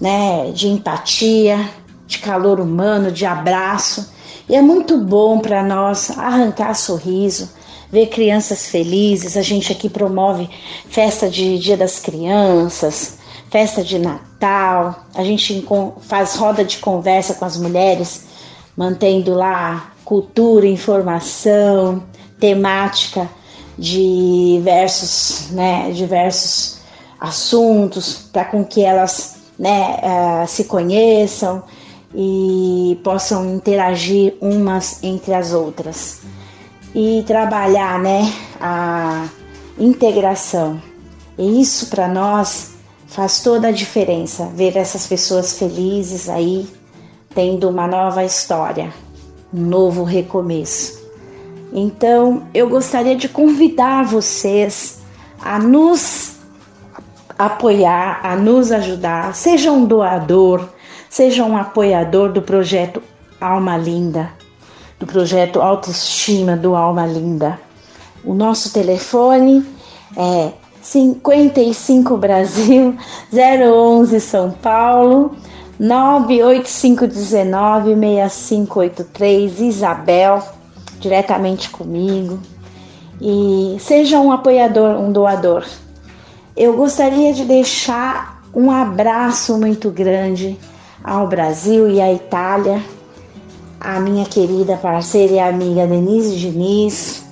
[SPEAKER 14] né, de empatia, de calor humano, de abraço. E é muito bom para nós arrancar sorriso, ver crianças felizes. A gente aqui promove festa de Dia das Crianças, festa de Natal. A gente faz roda de conversa com as mulheres, mantendo lá cultura, informação, temática de diversos, né, diversos assuntos para com que elas né, uh, se conheçam e possam interagir umas entre as outras e trabalhar né, a integração. E isso para nós faz toda a diferença, ver essas pessoas felizes aí, tendo uma nova história, um novo recomeço. Então, eu gostaria de convidar vocês a nos apoiar, a nos ajudar. Seja um doador, seja um apoiador do projeto Alma Linda, do projeto Autoestima do Alma Linda. O nosso telefone é 55 Brasil 011 São Paulo 98519 6583 Isabel diretamente comigo e seja um apoiador, um doador. Eu gostaria de deixar um abraço muito grande ao Brasil e à Itália, a minha querida parceira e amiga Denise Diniz,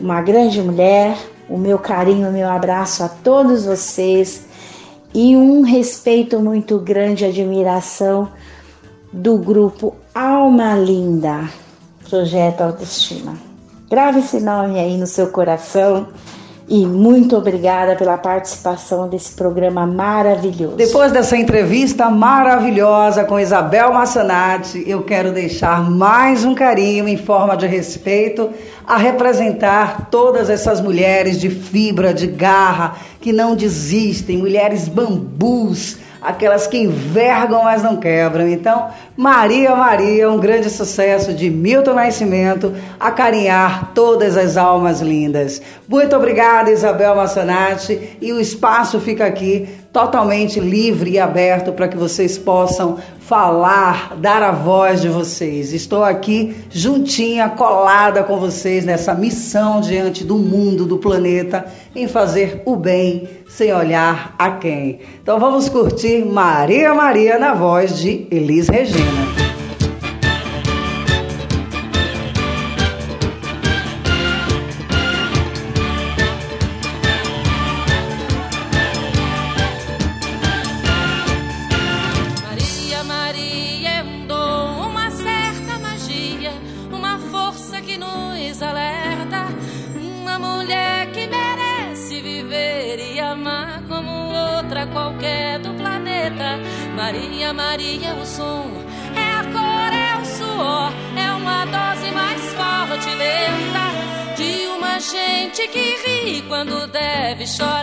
[SPEAKER 14] uma grande mulher. O meu carinho, o meu abraço a todos vocês e um respeito muito grande, admiração do grupo Alma Linda Projeto Autoestima. Grave esse nome aí no seu coração e muito obrigada pela participação desse programa maravilhoso.
[SPEAKER 2] Depois dessa entrevista maravilhosa com Isabel Massanati, eu quero deixar mais um carinho em forma de respeito a representar todas essas mulheres de fibra, de garra, que não desistem, mulheres bambus aquelas que envergam, mas não quebram. Então, Maria Maria, um grande sucesso de Milton Nascimento, acarinhar todas as almas lindas. Muito obrigada, Isabel Massanati, e o espaço fica aqui totalmente livre e aberto para que vocês possam falar, dar a voz de vocês. Estou aqui juntinha, colada com vocês nessa missão diante do mundo, do planeta, em fazer o bem sem olhar a quem. Então vamos curtir Maria Maria na voz de Elis Regina.
[SPEAKER 3] Deve chorar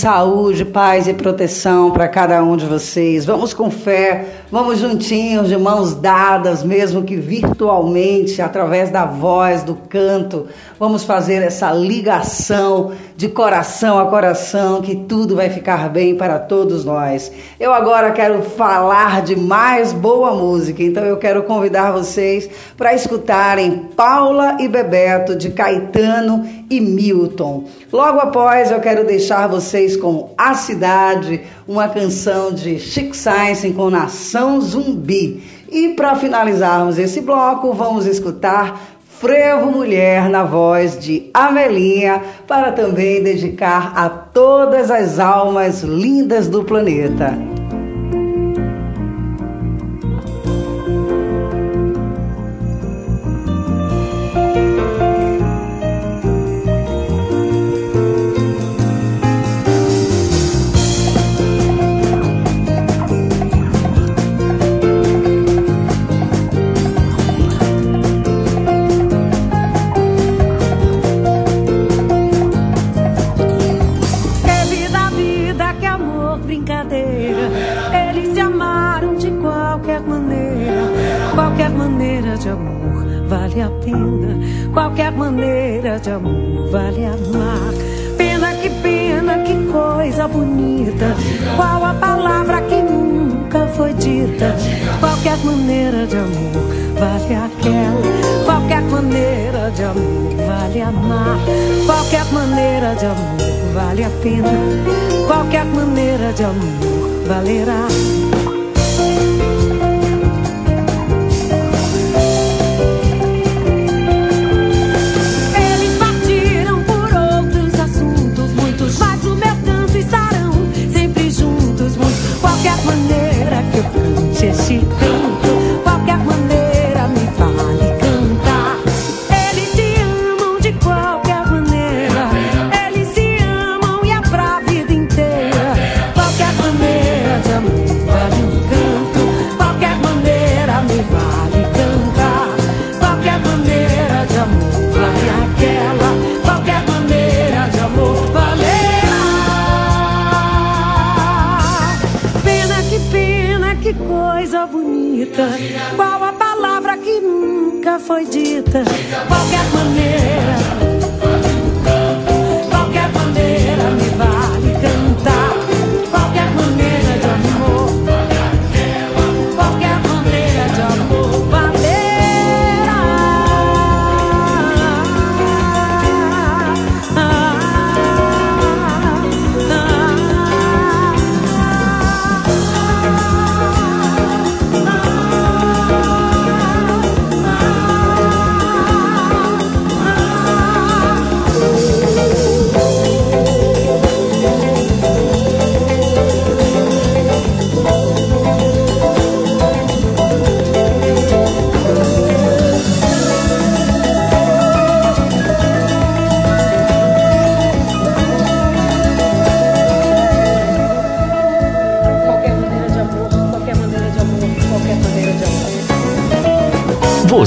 [SPEAKER 2] saúde, paz e proteção para cada um de vocês. Vamos com fé, vamos juntinhos, de mãos dadas, mesmo que virtualmente, através da voz, do canto. Vamos fazer essa ligação de coração a coração, que tudo vai ficar bem para todos nós. Eu agora quero falar de mais boa música, então eu quero convidar vocês para escutarem Paula e Bebeto de Caetano e Milton. Logo após, eu quero deixar vocês com A Cidade, uma canção de Chic Science com Nação Zumbi. E para finalizarmos esse bloco, vamos escutar Frevo Mulher na voz de Amelinha, para também dedicar a todas as almas lindas do planeta.
[SPEAKER 12] vale a pena. Qualquer maneira de amor valerá.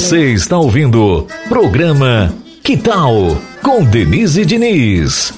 [SPEAKER 1] Você está ouvindo programa Que Tal com Denise Diniz.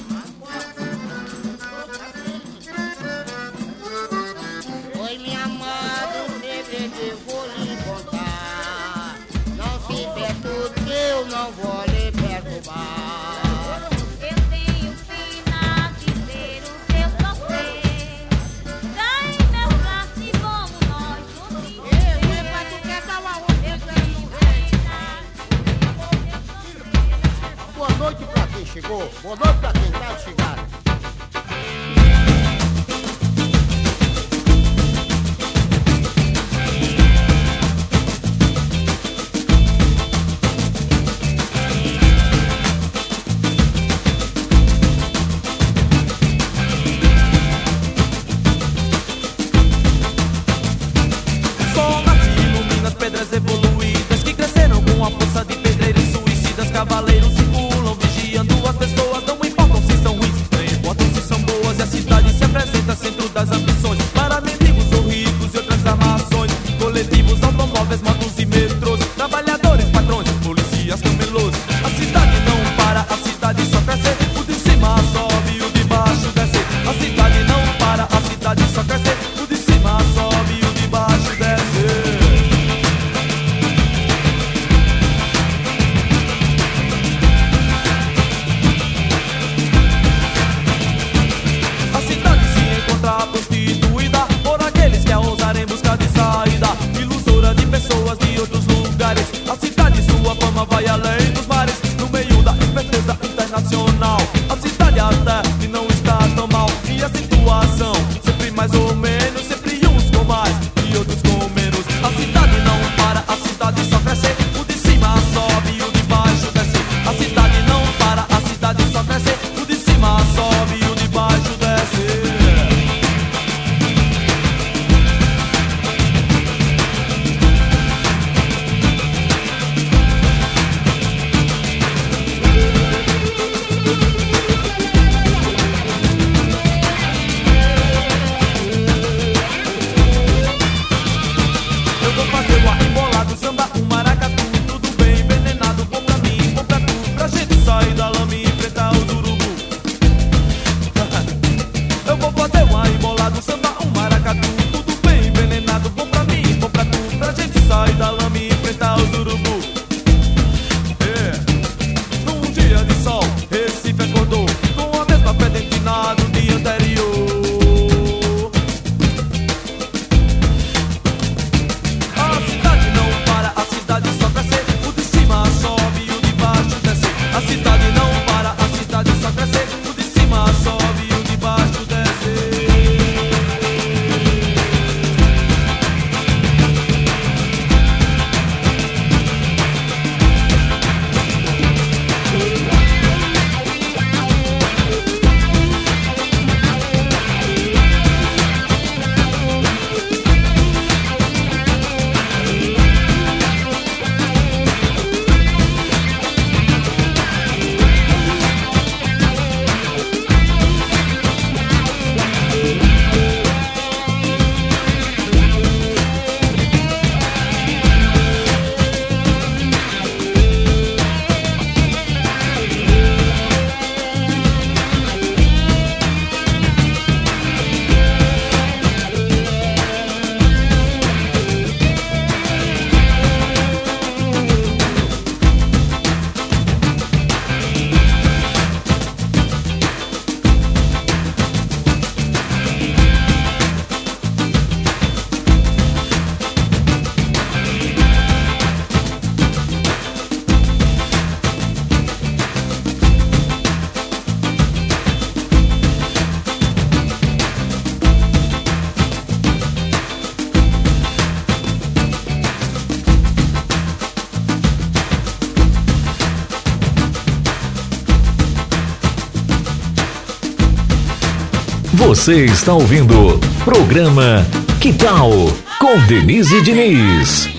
[SPEAKER 15] Você está ouvindo programa Que Tal com Denise Diniz.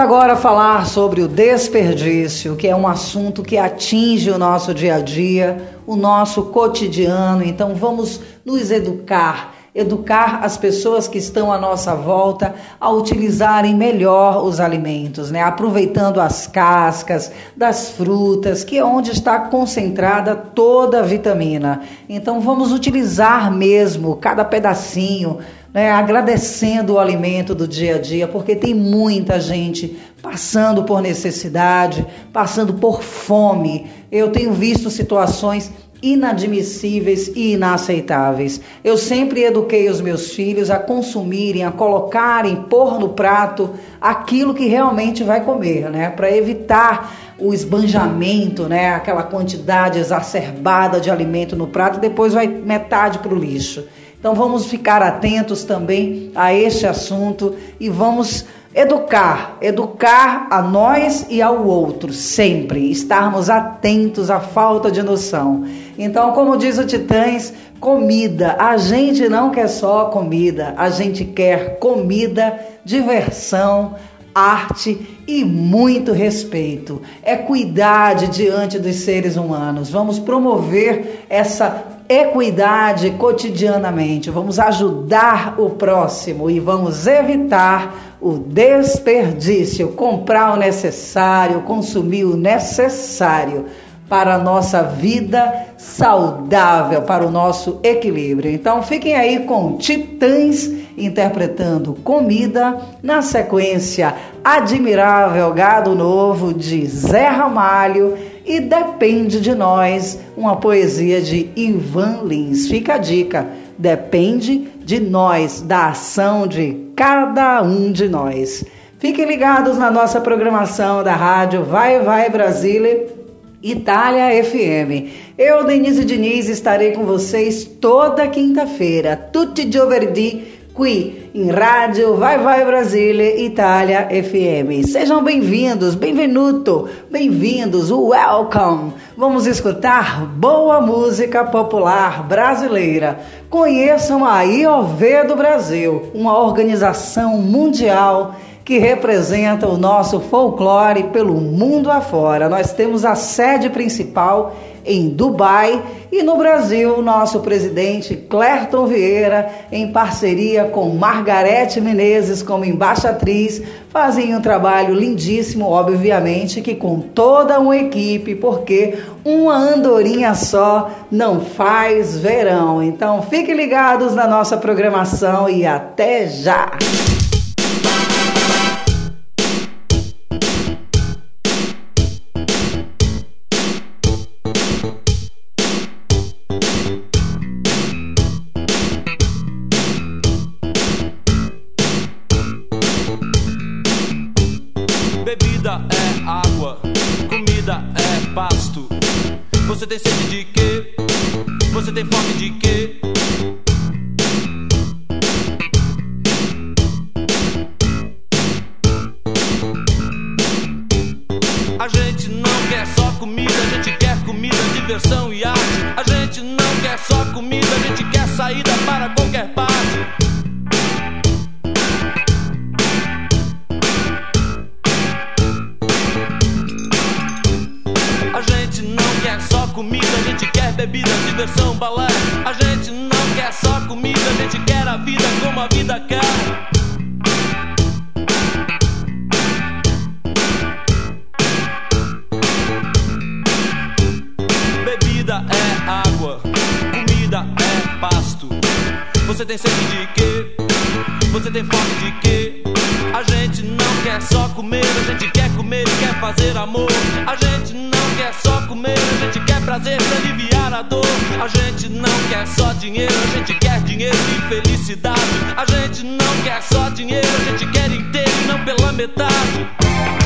[SPEAKER 2] Agora falar sobre o desperdício, que é um assunto que atinge o nosso dia a dia, o nosso cotidiano. Então vamos nos educar, educar as pessoas que estão à nossa volta a utilizarem melhor os alimentos, né? Aproveitando as cascas das frutas, que é onde está concentrada toda a vitamina. Então vamos utilizar mesmo cada pedacinho né, agradecendo o alimento do dia a dia, porque tem muita gente passando por necessidade, passando por fome. Eu tenho visto situações inadmissíveis e inaceitáveis. Eu sempre eduquei os meus filhos a consumirem, a colocarem, pôr no prato aquilo que realmente vai comer, né, para evitar o esbanjamento, né, aquela quantidade exacerbada de alimento no prato, depois vai metade para o lixo. Então vamos ficar atentos também a este assunto e vamos Educar, educar a nós e ao outro, sempre, estarmos atentos à falta de noção. Então, como diz o Titãs, comida, a gente não quer só comida, a gente quer comida, diversão, arte e muito respeito. É cuidade diante dos seres humanos. Vamos promover essa equidade cotidianamente. Vamos ajudar o próximo e vamos evitar o desperdício, comprar o necessário, consumir o necessário para a nossa vida saudável, para o nosso equilíbrio. Então fiquem aí com Titãs interpretando Comida, na sequência Admirável Gado Novo de Zé Ramalho e Depende de Nós, uma poesia de Ivan Lins. Fica a dica, depende de nós, da ação de cada um de nós. Fiquem ligados na nossa programação da rádio Vai Vai Brasília, Itália FM. Eu, Denise Diniz, estarei com vocês toda quinta-feira, tutti giovedì, qui em rádio Vai Vai Brasília, Itália FM. Sejam bem-vindos, bem-vindo, bem-vindos, welcome. Vamos escutar boa música popular brasileira. Conheçam a IOV do Brasil, uma organização mundial que representa o nosso folclore pelo mundo afora. Nós temos a sede principal em Dubai e no Brasil, nosso presidente Clerton Vieira, em parceria com Margarete Menezes como embaixatriz, fazem um trabalho lindíssimo, obviamente, que com toda uma equipe, porque uma andorinha só não faz verão. Então, fiquem ligados na nossa programação e até já!
[SPEAKER 16] Tem sede de quê? Você tem fome de quê? Gente não quer só dinheiro, a gente quer dinheiro e felicidade. A gente não quer só dinheiro, a gente quer inteiro não pela metade.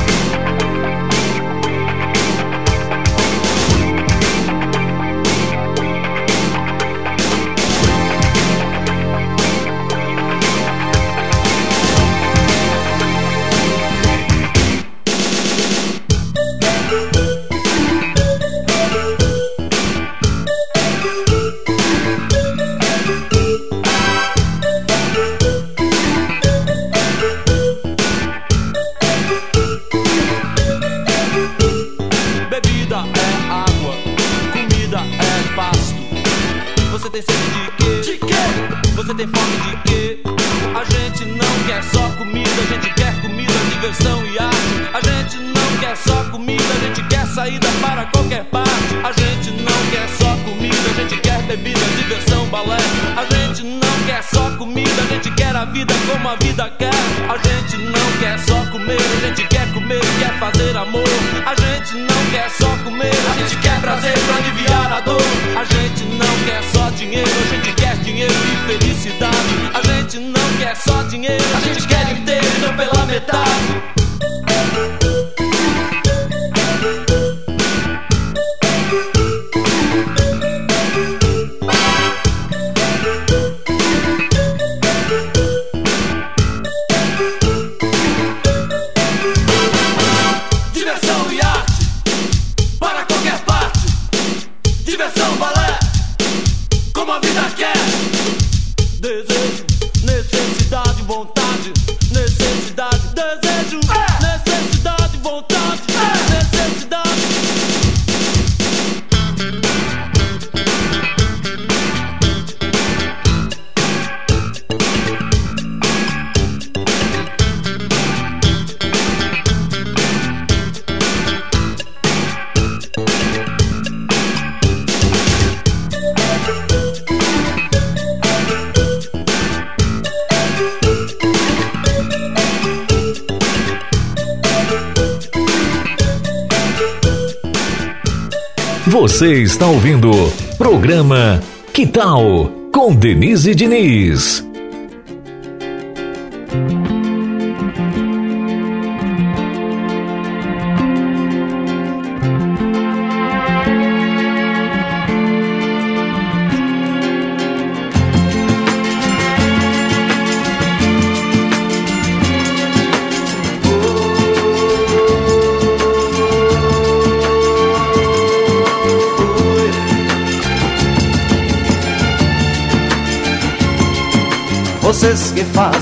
[SPEAKER 1] Está ouvindo programa Que Tal com Denise Diniz.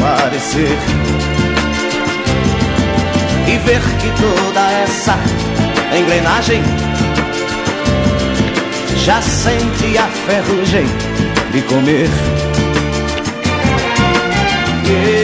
[SPEAKER 17] parecer. E ver que toda essa engrenagem já sente a ferrugem de comer. E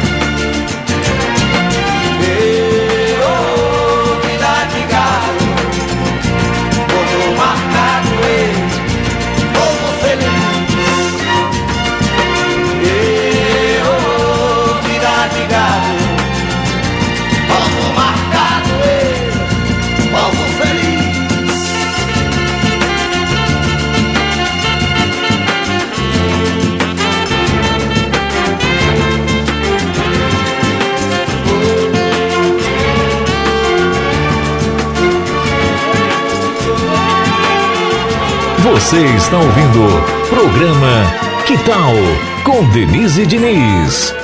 [SPEAKER 1] Você está ouvindo programa Que Tal com Denise Diniz.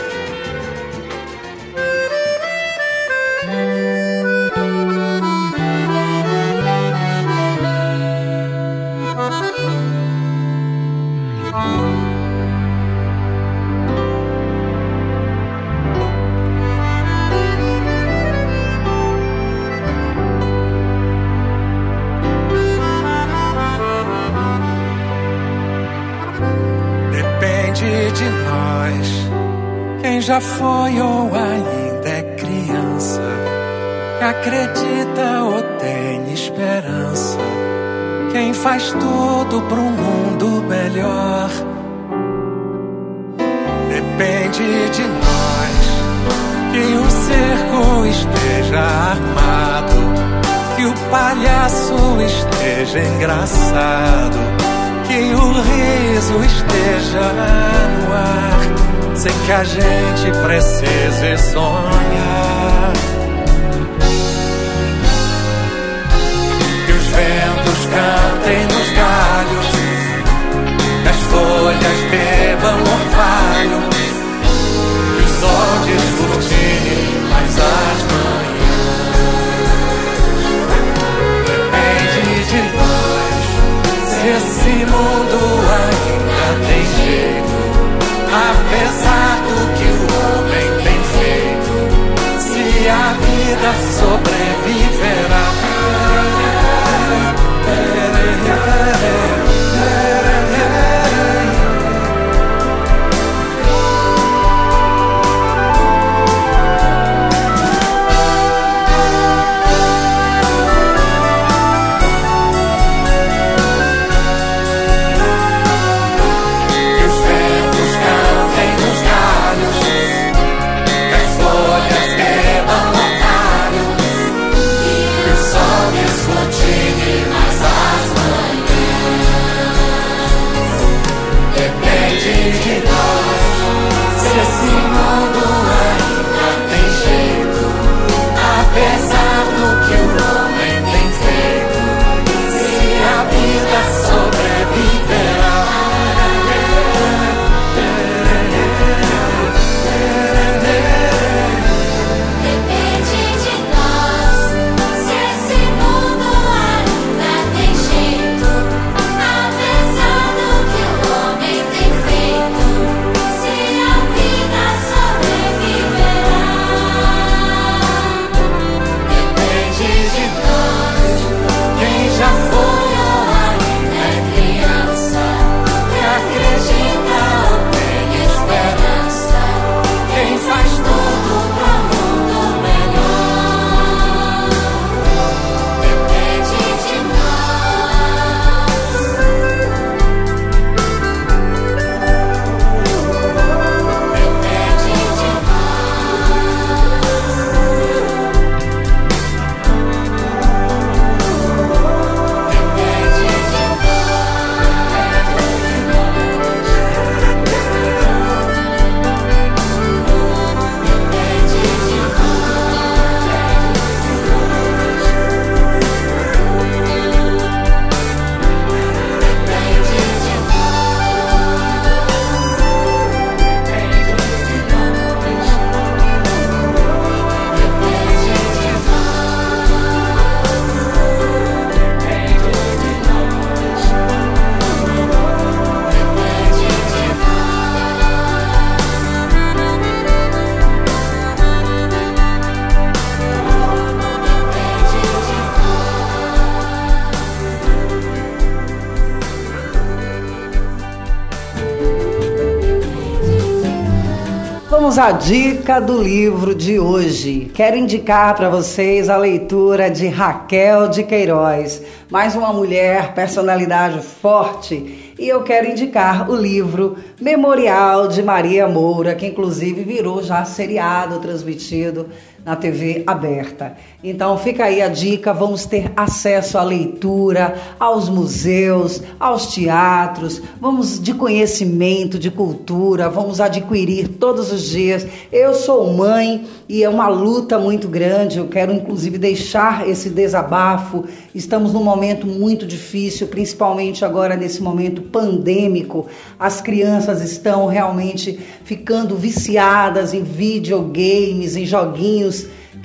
[SPEAKER 2] À dica do livro de hoje. Quero indicar para vocês a leitura de Raquel de Queiroz, mais uma mulher, personalidade forte. E eu quero indicar o livro Memorial de Maria Moura, que inclusive virou já seriado transmitido na TV aberta. Então fica aí a dica, vamos ter acesso à leitura, aos museus, aos teatros, vamos de conhecimento, de cultura, vamos adquirir todos os dias. Eu sou mãe e é uma luta muito grande, eu quero inclusive deixar esse desabafo. Estamos num momento muito difícil, principalmente agora nesse momento pandêmico. As crianças estão realmente ficando viciadas em videogames, em joguinhos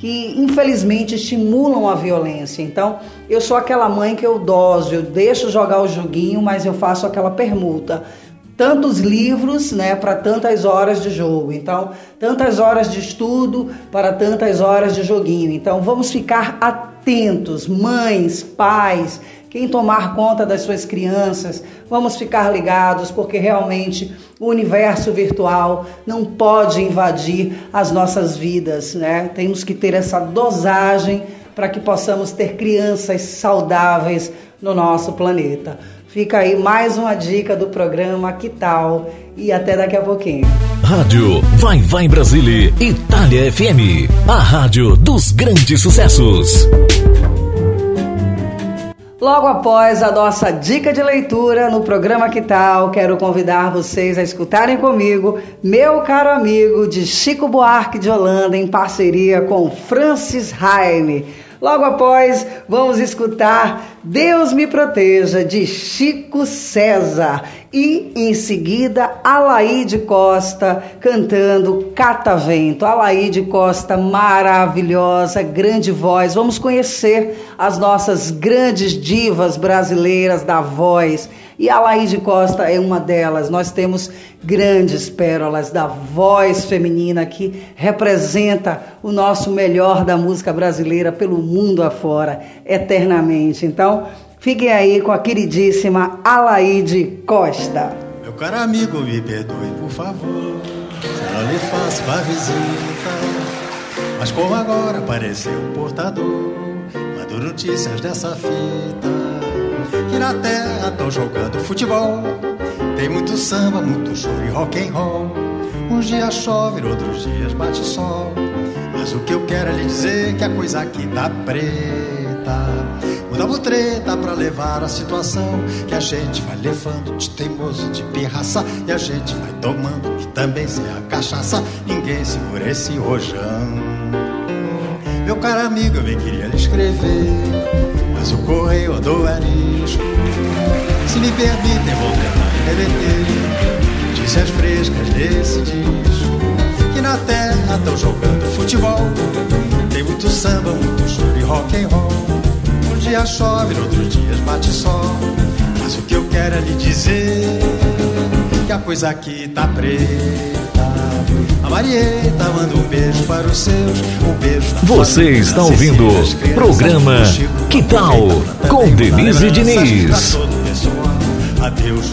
[SPEAKER 2] que infelizmente estimulam a violência. Então, eu sou aquela mãe que eu doso, eu deixo jogar o joguinho, mas eu faço aquela permuta. Tantos livros, né, para tantas horas de jogo. Então, tantas horas de estudo para tantas horas de joguinho. Então, vamos ficar atentos, mães, pais, quem tomar conta das suas crianças. Vamos ficar ligados, porque realmente o universo virtual não pode invadir as nossas vidas, né? Temos que ter essa dosagem para que possamos ter crianças saudáveis no nosso planeta. Fica aí mais uma dica do programa Que Tal? E até daqui a pouquinho.
[SPEAKER 1] Rádio Vai Vai Brasília, Itália FM. A rádio dos grandes sucessos.
[SPEAKER 2] Logo após a nossa dica de leitura no programa Que Tal, quero convidar vocês a escutarem comigo meu caro amigo de Chico Buarque de Holanda em parceria com Francis Haime. Logo após, vamos escutar Deus Me Proteja, de Chico César. E em seguida, Alaide Costa cantando Catavento. Alaide Costa, maravilhosa, grande voz. Vamos conhecer as nossas grandes divas brasileiras da voz. E a Laís Costa é uma delas. Nós temos grandes pérolas da voz feminina que representa o nosso melhor da música brasileira pelo mundo afora, eternamente. Então, fiquem aí com a queridíssima Alaide Costa.
[SPEAKER 18] Meu caro amigo, me perdoe, por favor. Se não lhe faço a visita. Mas como agora apareceu o portador, mando notícias dessa fita na terra estão jogando futebol. Tem muito samba, muito choro e rock and roll. Uns dias chove, outros dias bate sol. Mas o que eu quero é lhe dizer que a coisa aqui tá preta. Mudamos treta pra levar a situação Que a gente vai levando de teimoso, de pirraça E a gente vai tomando e também sem a cachaça Ninguém segura esse rojão Meu caro amigo, eu bem queria lhe escrever mas o correio arisco. Se me permitem, vou tentar reverter notícias frescas desse disco. Que na terra estão jogando futebol. Tem muito samba, muito choro e rock and roll. Um dia chove, outros dias bate sol. Mas o que eu quero é lhe dizer que a coisa aqui tá preta. A Marieta manda um beijo para os seus, um beijo
[SPEAKER 1] Você está ouvindo
[SPEAKER 18] crianças,
[SPEAKER 1] programa
[SPEAKER 18] Chico,
[SPEAKER 1] Que Tal? Com Denise Diniz.
[SPEAKER 18] o. Adeus.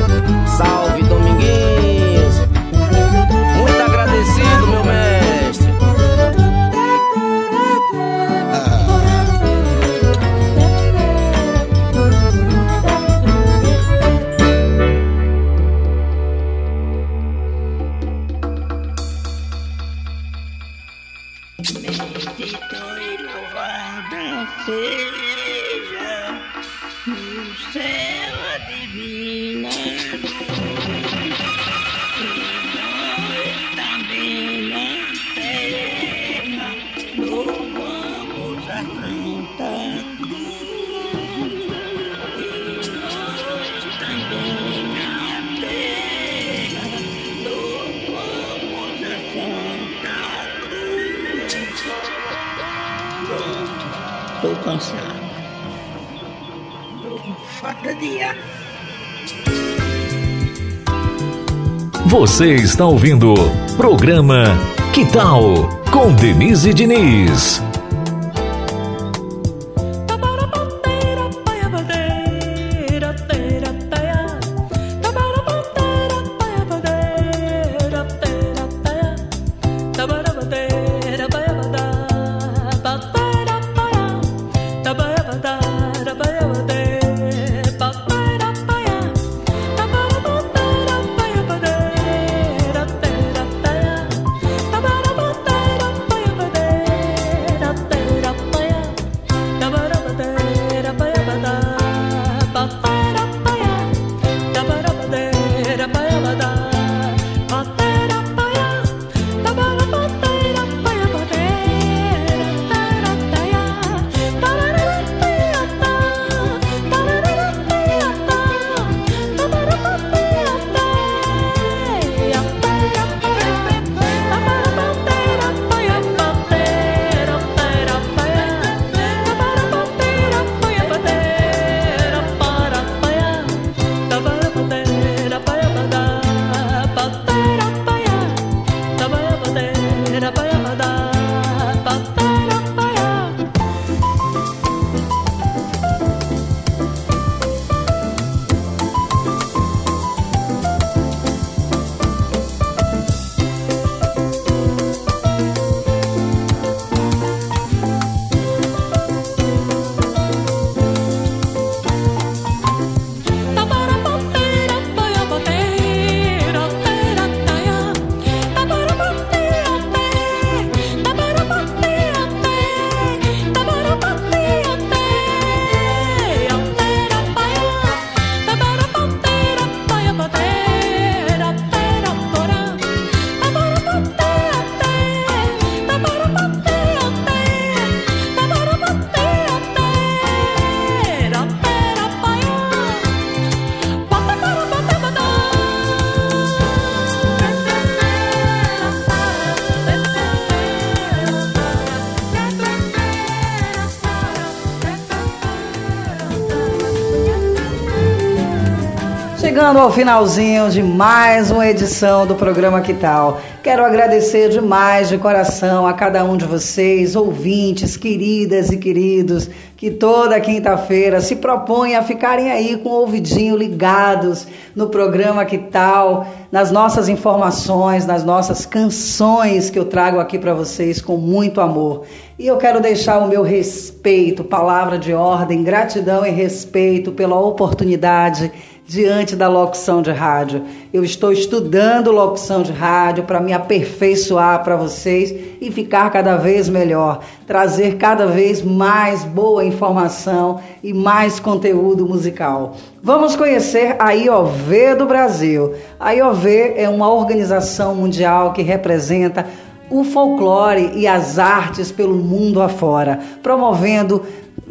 [SPEAKER 3] Você está ouvindo programa Que Tal com Denise Diniz.
[SPEAKER 2] Chegando ao finalzinho de mais uma edição do programa Que Tal. Quero agradecer demais de coração a cada um de vocês, ouvintes, queridas e queridos, que toda quinta-feira se propõem a ficarem aí com o ouvidinho ligados no programa Que Tal, nas nossas informações, nas nossas canções que eu trago aqui para vocês com muito amor. E eu quero deixar o meu respeito, palavra de ordem, gratidão e respeito pela oportunidade diante da locução de rádio. Eu estou estudando locução de rádio para me aperfeiçoar para vocês e ficar cada vez melhor, trazer cada vez mais boa informação e mais conteúdo musical. Vamos conhecer a IOV do Brasil. A IOV é uma organização mundial que representa o folclore e as artes pelo mundo afora, promovendo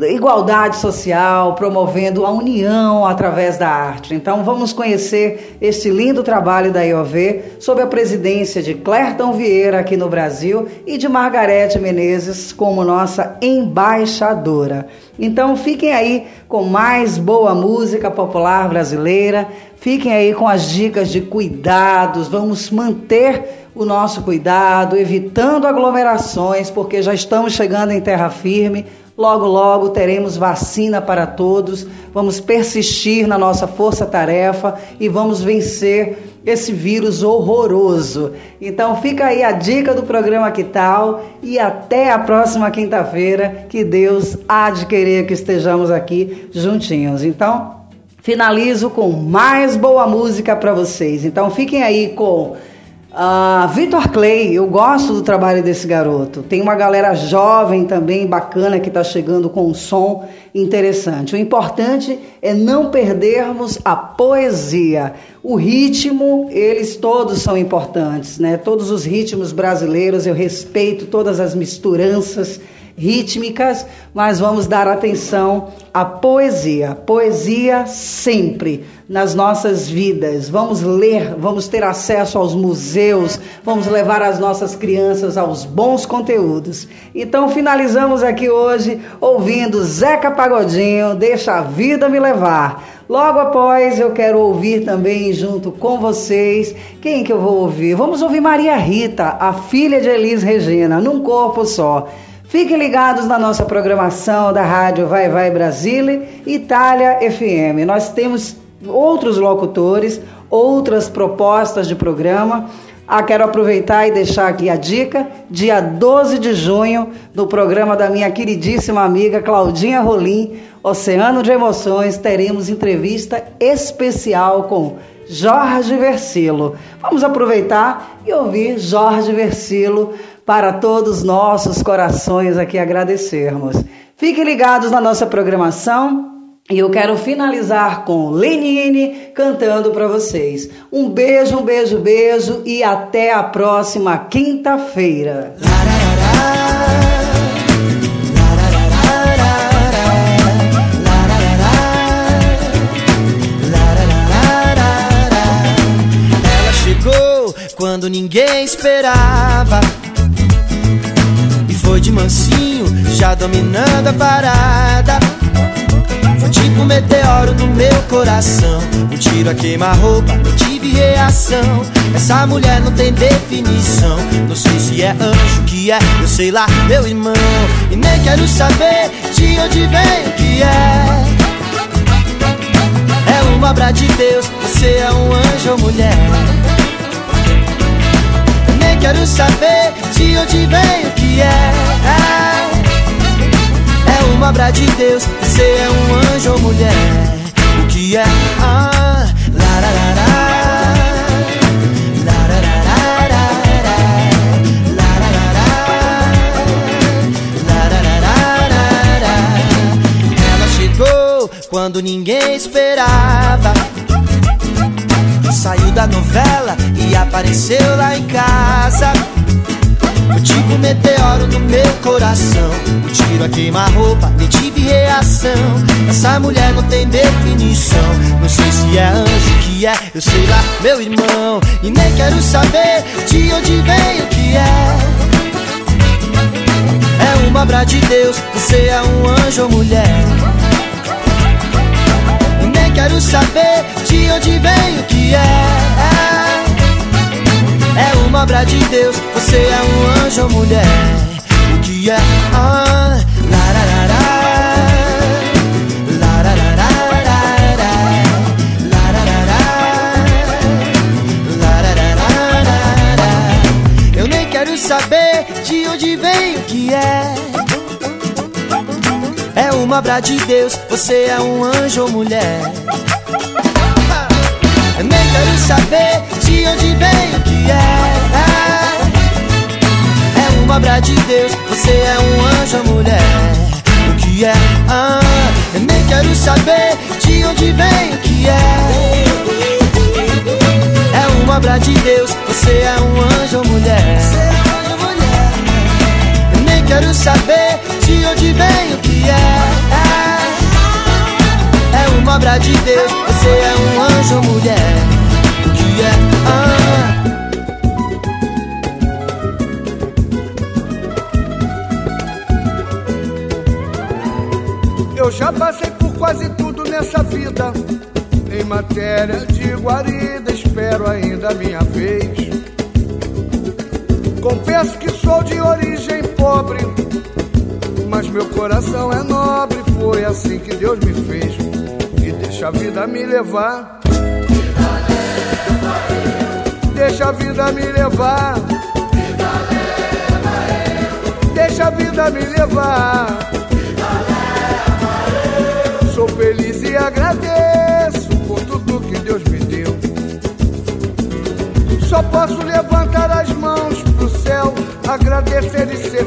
[SPEAKER 2] igualdade social, promovendo a união através da arte. Então vamos conhecer este lindo trabalho da IOV sob a presidência de Clerton Vieira aqui no Brasil e de Margarete Menezes como nossa embaixadora. Então fiquem aí com mais boa música popular brasileira. Fiquem aí com as dicas de cuidados. Vamos manter o nosso cuidado, evitando aglomerações, porque já estamos chegando em terra firme. Logo, logo teremos vacina para todos. Vamos persistir na nossa força-tarefa e vamos vencer esse vírus horroroso. Então fica aí a dica do programa Que Tal e até a próxima quinta-feira, que Deus há de querer que estejamos aqui juntinhos. Então, finalizo com mais boa música para vocês. Então fiquem aí com Uh, Vitor Clay, eu gosto do trabalho desse garoto. Tem uma galera jovem também, bacana, que está chegando com um som interessante. O importante é não perdermos a poesia. O ritmo, eles todos são importantes, né? Todos os ritmos brasileiros, eu respeito todas as misturanças rítmicas, mas vamos dar atenção à poesia. Poesia sempre nas nossas vidas. Vamos ler, vamos ter acesso aos museus, vamos levar as nossas crianças aos bons conteúdos. Então finalizamos aqui hoje ouvindo Zeca Pagodinho, Deixa a Vida Me Levar. Logo após eu quero ouvir também junto com vocês, quem que eu vou ouvir? Vamos ouvir Maria Rita, a filha de Elis Regina, num corpo só. Fiquem ligados na nossa programação da Rádio Vai Vai Brasília, Itália FM. Nós temos outros locutores, outras propostas de programa. Ah, quero aproveitar e deixar aqui a dica. Dia 12 de junho, no programa da minha queridíssima amiga Claudinha Rolim, Oceano de Emoções, teremos entrevista especial com Jorge Versilo. Vamos aproveitar e ouvir Jorge Versilo para todos nossos corações aqui agradecermos. Fiquem ligados na nossa programação. E eu quero finalizar com Lenine cantando para vocês. Um beijo, um beijo, beijo e até a próxima quinta-feira.
[SPEAKER 17] Ela chegou quando ninguém esperava foi de mansinho, já dominando a parada. Foi tipo um meteoro no meu coração. Um tiro a queima-roupa, não tive reação. Essa mulher não tem definição. Não sei se é anjo, que é, eu sei lá, meu irmão. E nem quero saber de onde vem o que é. É uma obra de Deus, você é um anjo ou mulher. Quero saber de onde vem o que é. É uma obra de Deus, você é um anjo ou mulher. O que é? Ah, chegou quando ninguém esperava. Saiu da novela e apareceu lá em casa. Foi tipo um meteoro no meu coração. O tiro a queima-roupa, nem tive reação. Essa mulher não tem definição. Não sei se é anjo que é, eu sei lá, meu irmão. E nem quero saber de onde vem o que é. É uma obra de Deus, você é um anjo ou mulher quero saber de onde vem o que é. É uma obra de Deus, você é um anjo ou mulher. O que é? Ah, lararara. Eu nem quero
[SPEAKER 19] saber uma obra de Deus, você é um anjo ou mulher. Nem quero saber de onde vem o que é. É uma obra de Deus, você é um anjo ou mulher. O que é? Ah, nem quero saber de onde vem o que é. É uma obra de Deus, você é um anjo ou mulher. Quero saber de onde vem o que é. É uma obra de Deus, você é um anjo ou mulher. O que é? Ah.
[SPEAKER 20] Eu já passei por quase tudo nessa vida. Em matéria de guarida, espero ainda a minha vez. Confesso que sou de origem pobre, mas meu coração é nobre. Foi assim que Deus me fez. E deixa a vida me levar. Deixa a vida me levar. Deixa a vida me levar. Sou feliz e agradeço por tudo que Deus me deu. Só posso levantar as mãos pro céu, agradecer e ser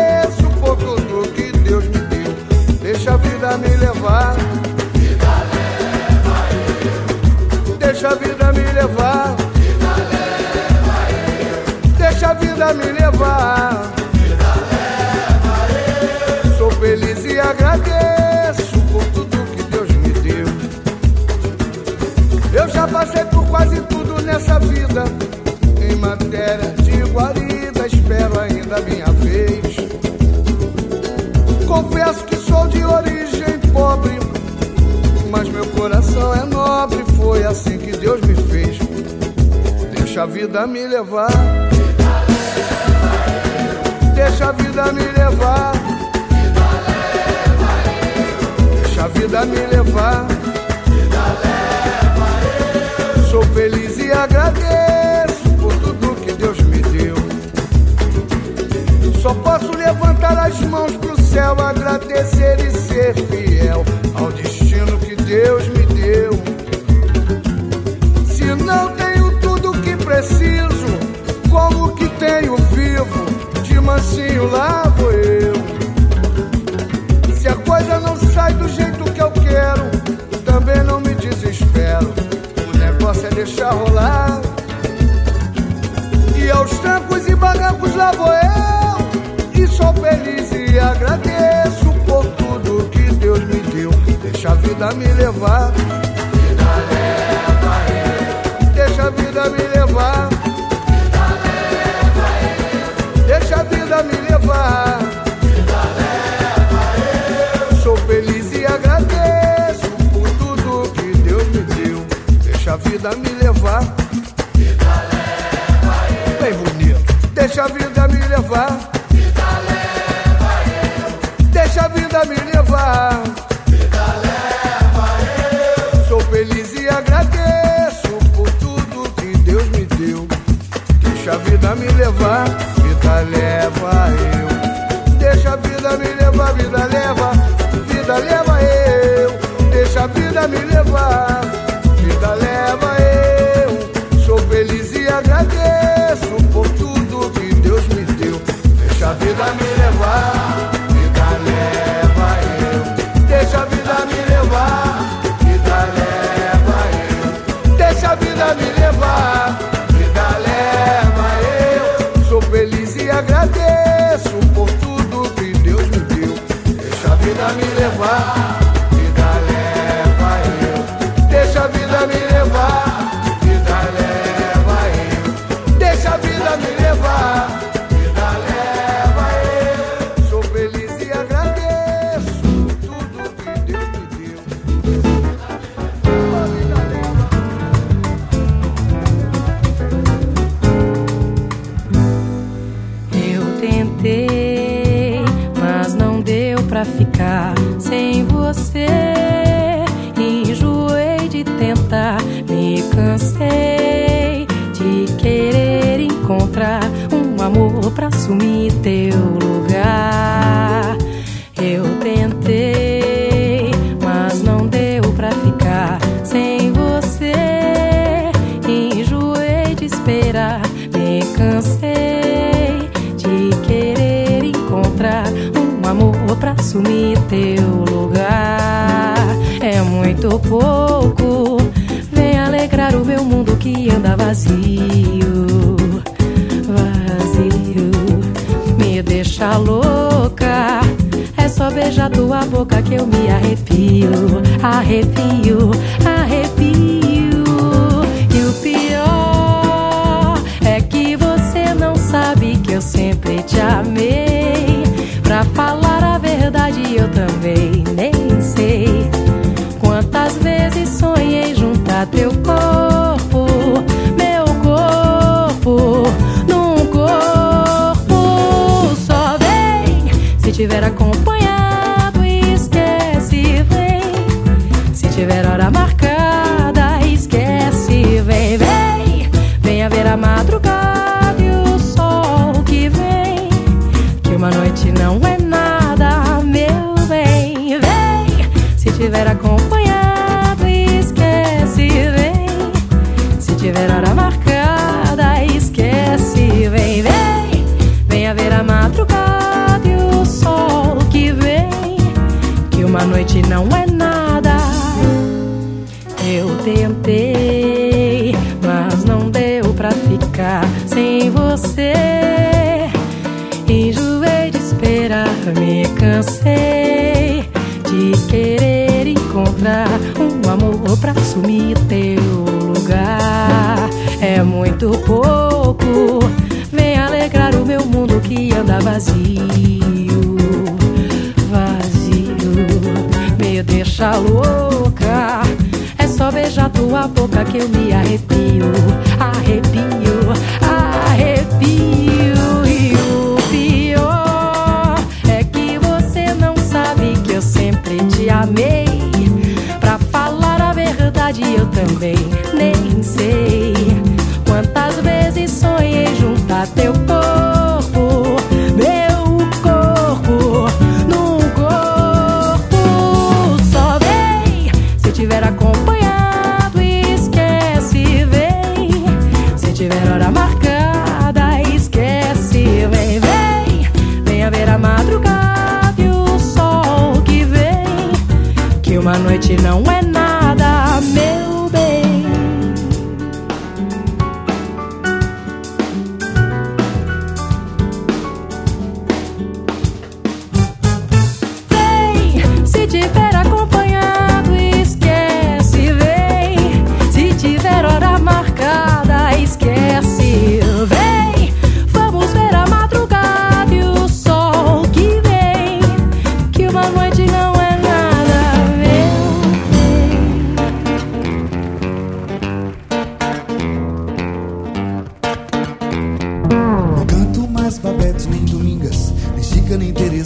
[SPEAKER 20] Vida me levar. Deixa a vida me levar. Deixa a vida me levar. Sou feliz e agradeço por tudo que Deus me deu. Eu já passei por quase tudo nessa vida. Foi assim que Deus me fez. Deixa a vida me levar. Deixa a vida me levar. Deixa a vida me levar. Sou feliz e agradeço por tudo que Deus me deu. Só posso levantar as mãos pro céu, agradecer e ser fiel mansinho lá vou eu. Se a coisa não sai do jeito que eu quero, também não me desespero. O negócio é deixar rolar. E aos trancos e barrancos lá vou eu. E sou feliz e agradeço por tudo que Deus me deu. Deixa a vida me levar.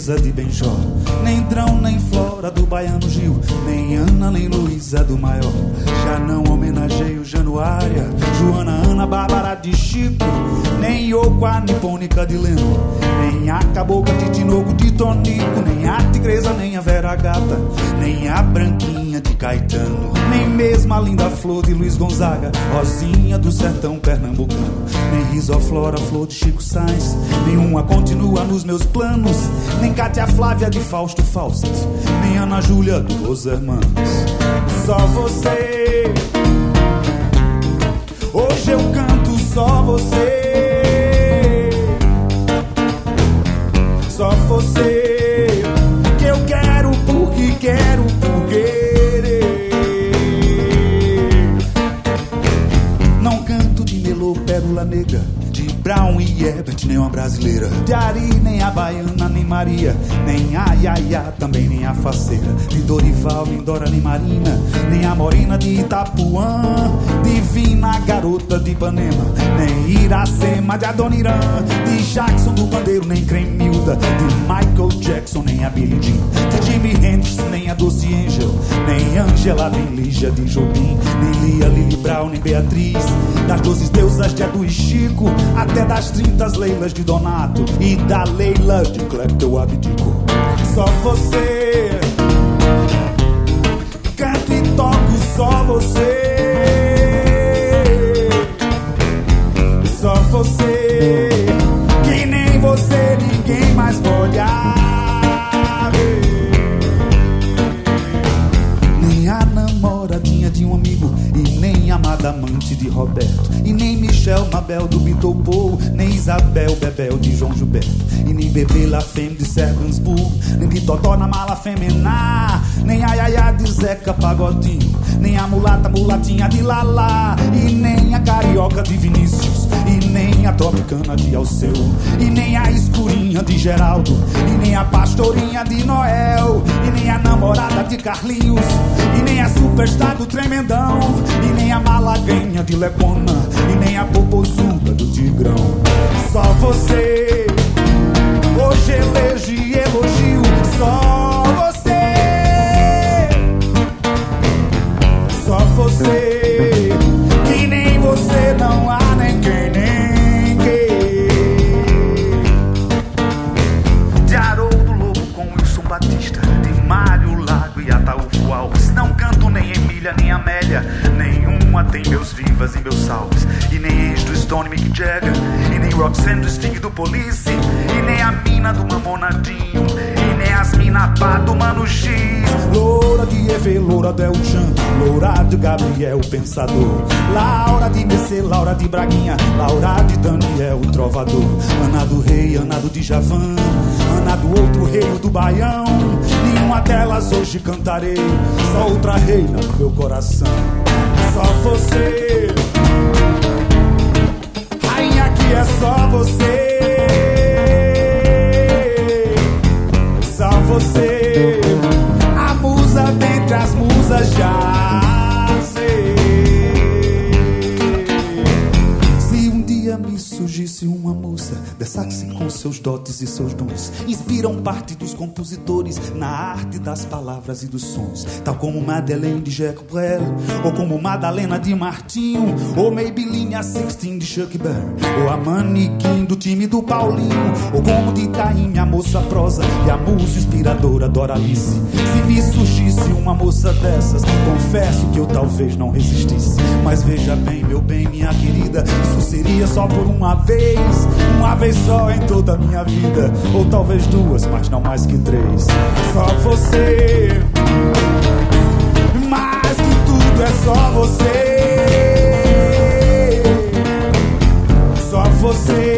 [SPEAKER 21] Teresa de Benjó, nem Drão nem Flora do Baiano Gil, nem Ana nem Luísa do Maior. Já não homenageio Januária, Joana, Ana, Bárbara de Chico, nem Yoko, nipônica de Leno, nem a Cabocla de Tinoco de Tonico, nem a Tigresa, nem a Vera Gata, nem a Branquinha de Caetano, nem mesmo a linda flor de Luiz Gonzaga, Rosinha do sertão pernambucano, nem Risoflora, flor de Chico Sainz, nenhuma continua nos meus planos, nem Cátia Flávia de Fausto Fawcett, nem Ana Júlia dos Hermanos. Só você, hoje eu canto só você, só você, que eu quero porque quero por querer. Não canto de melô, pérola negra, Brown e Herbert, nem uma brasileira. De Ari, nem a baiana, nem Maria, nem a Yaya, também nem a faceira. De Dorival, nem Dora, nem Marina, nem a Morena de Itapuã. Divina garota de Ipanema, nem Iracema de Adoniran. De Jackson do Bandeiro, nem Cremilda. De Michael Jackson, nem a Billie Jean. De Jimi Hendrix, nem a Doce Angel. Nem Angela, nem Lígia de Jobim. Nem Lia, Lili Brown, nem Beatriz. Das doze deusas de Adu e Chico, até das trintas Leilas de Donato e da Leila de Clepto eu abdico. Só você. Canto e toco só você. Só você. Que nem você, ninguém mais pode amante de Roberto. E nem Michel Mabel do Bitopou Nem Isabel Bebel de João Gilberto. E nem Bebê La Femme de Sergansburg Nem de na mala feminina Nem a Yaya de Zeca Pagodinho Nem a mulata mulatinha de Lala E nem a carioca de Vinícius E nem a tropicana de Alceu E nem a escurinha de Geraldo E nem a pastorinha de Noel E nem a namorada de Carlinhos E nem a superstar do Tremendão E nem a malaguenha de Lepona E nem a popozuda do Tigrão. Só você Hoje elejo e elogio Só vivas meus E nem ex do Stone Mick Jagger E nem Roxanne do Sting do Police E nem a mina do Mamonadinho E nem as mina pá do Mano X. Loura de Eve, Loura Del Chan Loura de Gabriel Pensador. Laura de Mercê, Laura de Braguinha Laura de Daniel Trovador. Ana do Rei, Ana do Djavan Ana do outro rei do Baião. Nenhuma delas hoje cantarei Só outra reina no meu coração Só você. Rainha que é só você. Só você. A musa dentre as musas já dotes e seus dons Inspiram parte dos compositores Na arte das palavras e dos sons. Tal como Madeleine de Jacques Brel Ou como Madalena de Martinho Ou Maybelline a Sixteen Chuck Berry Ou a manequim do time do Paulinho Ou como de a moça prosa E a musa inspiradora Doralice Se me surgisse uma moça dessas Confesso que eu talvez não resistisse. Mas veja bem, meu bem, minha querida Isso seria só por uma vez. Uma vez só em toda a minha vida Ou talvez duas, mas não mais que três. Só você. Mais que tudo é só você você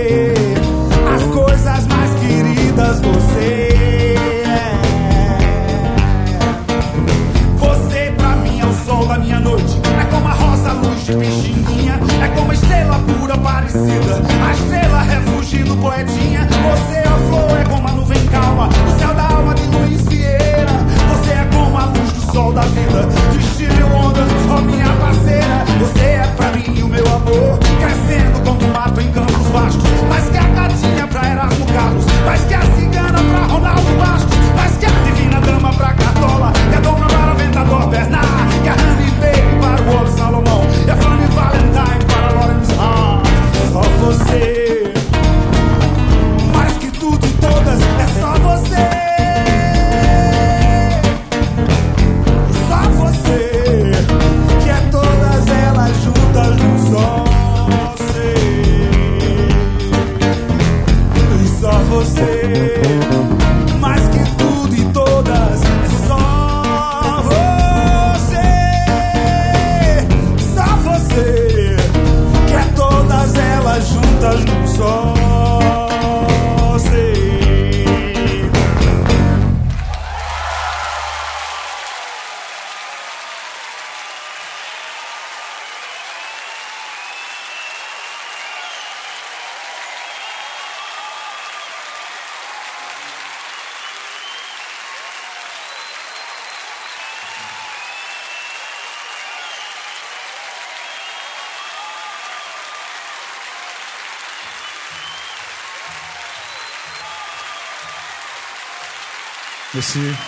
[SPEAKER 22] 老师。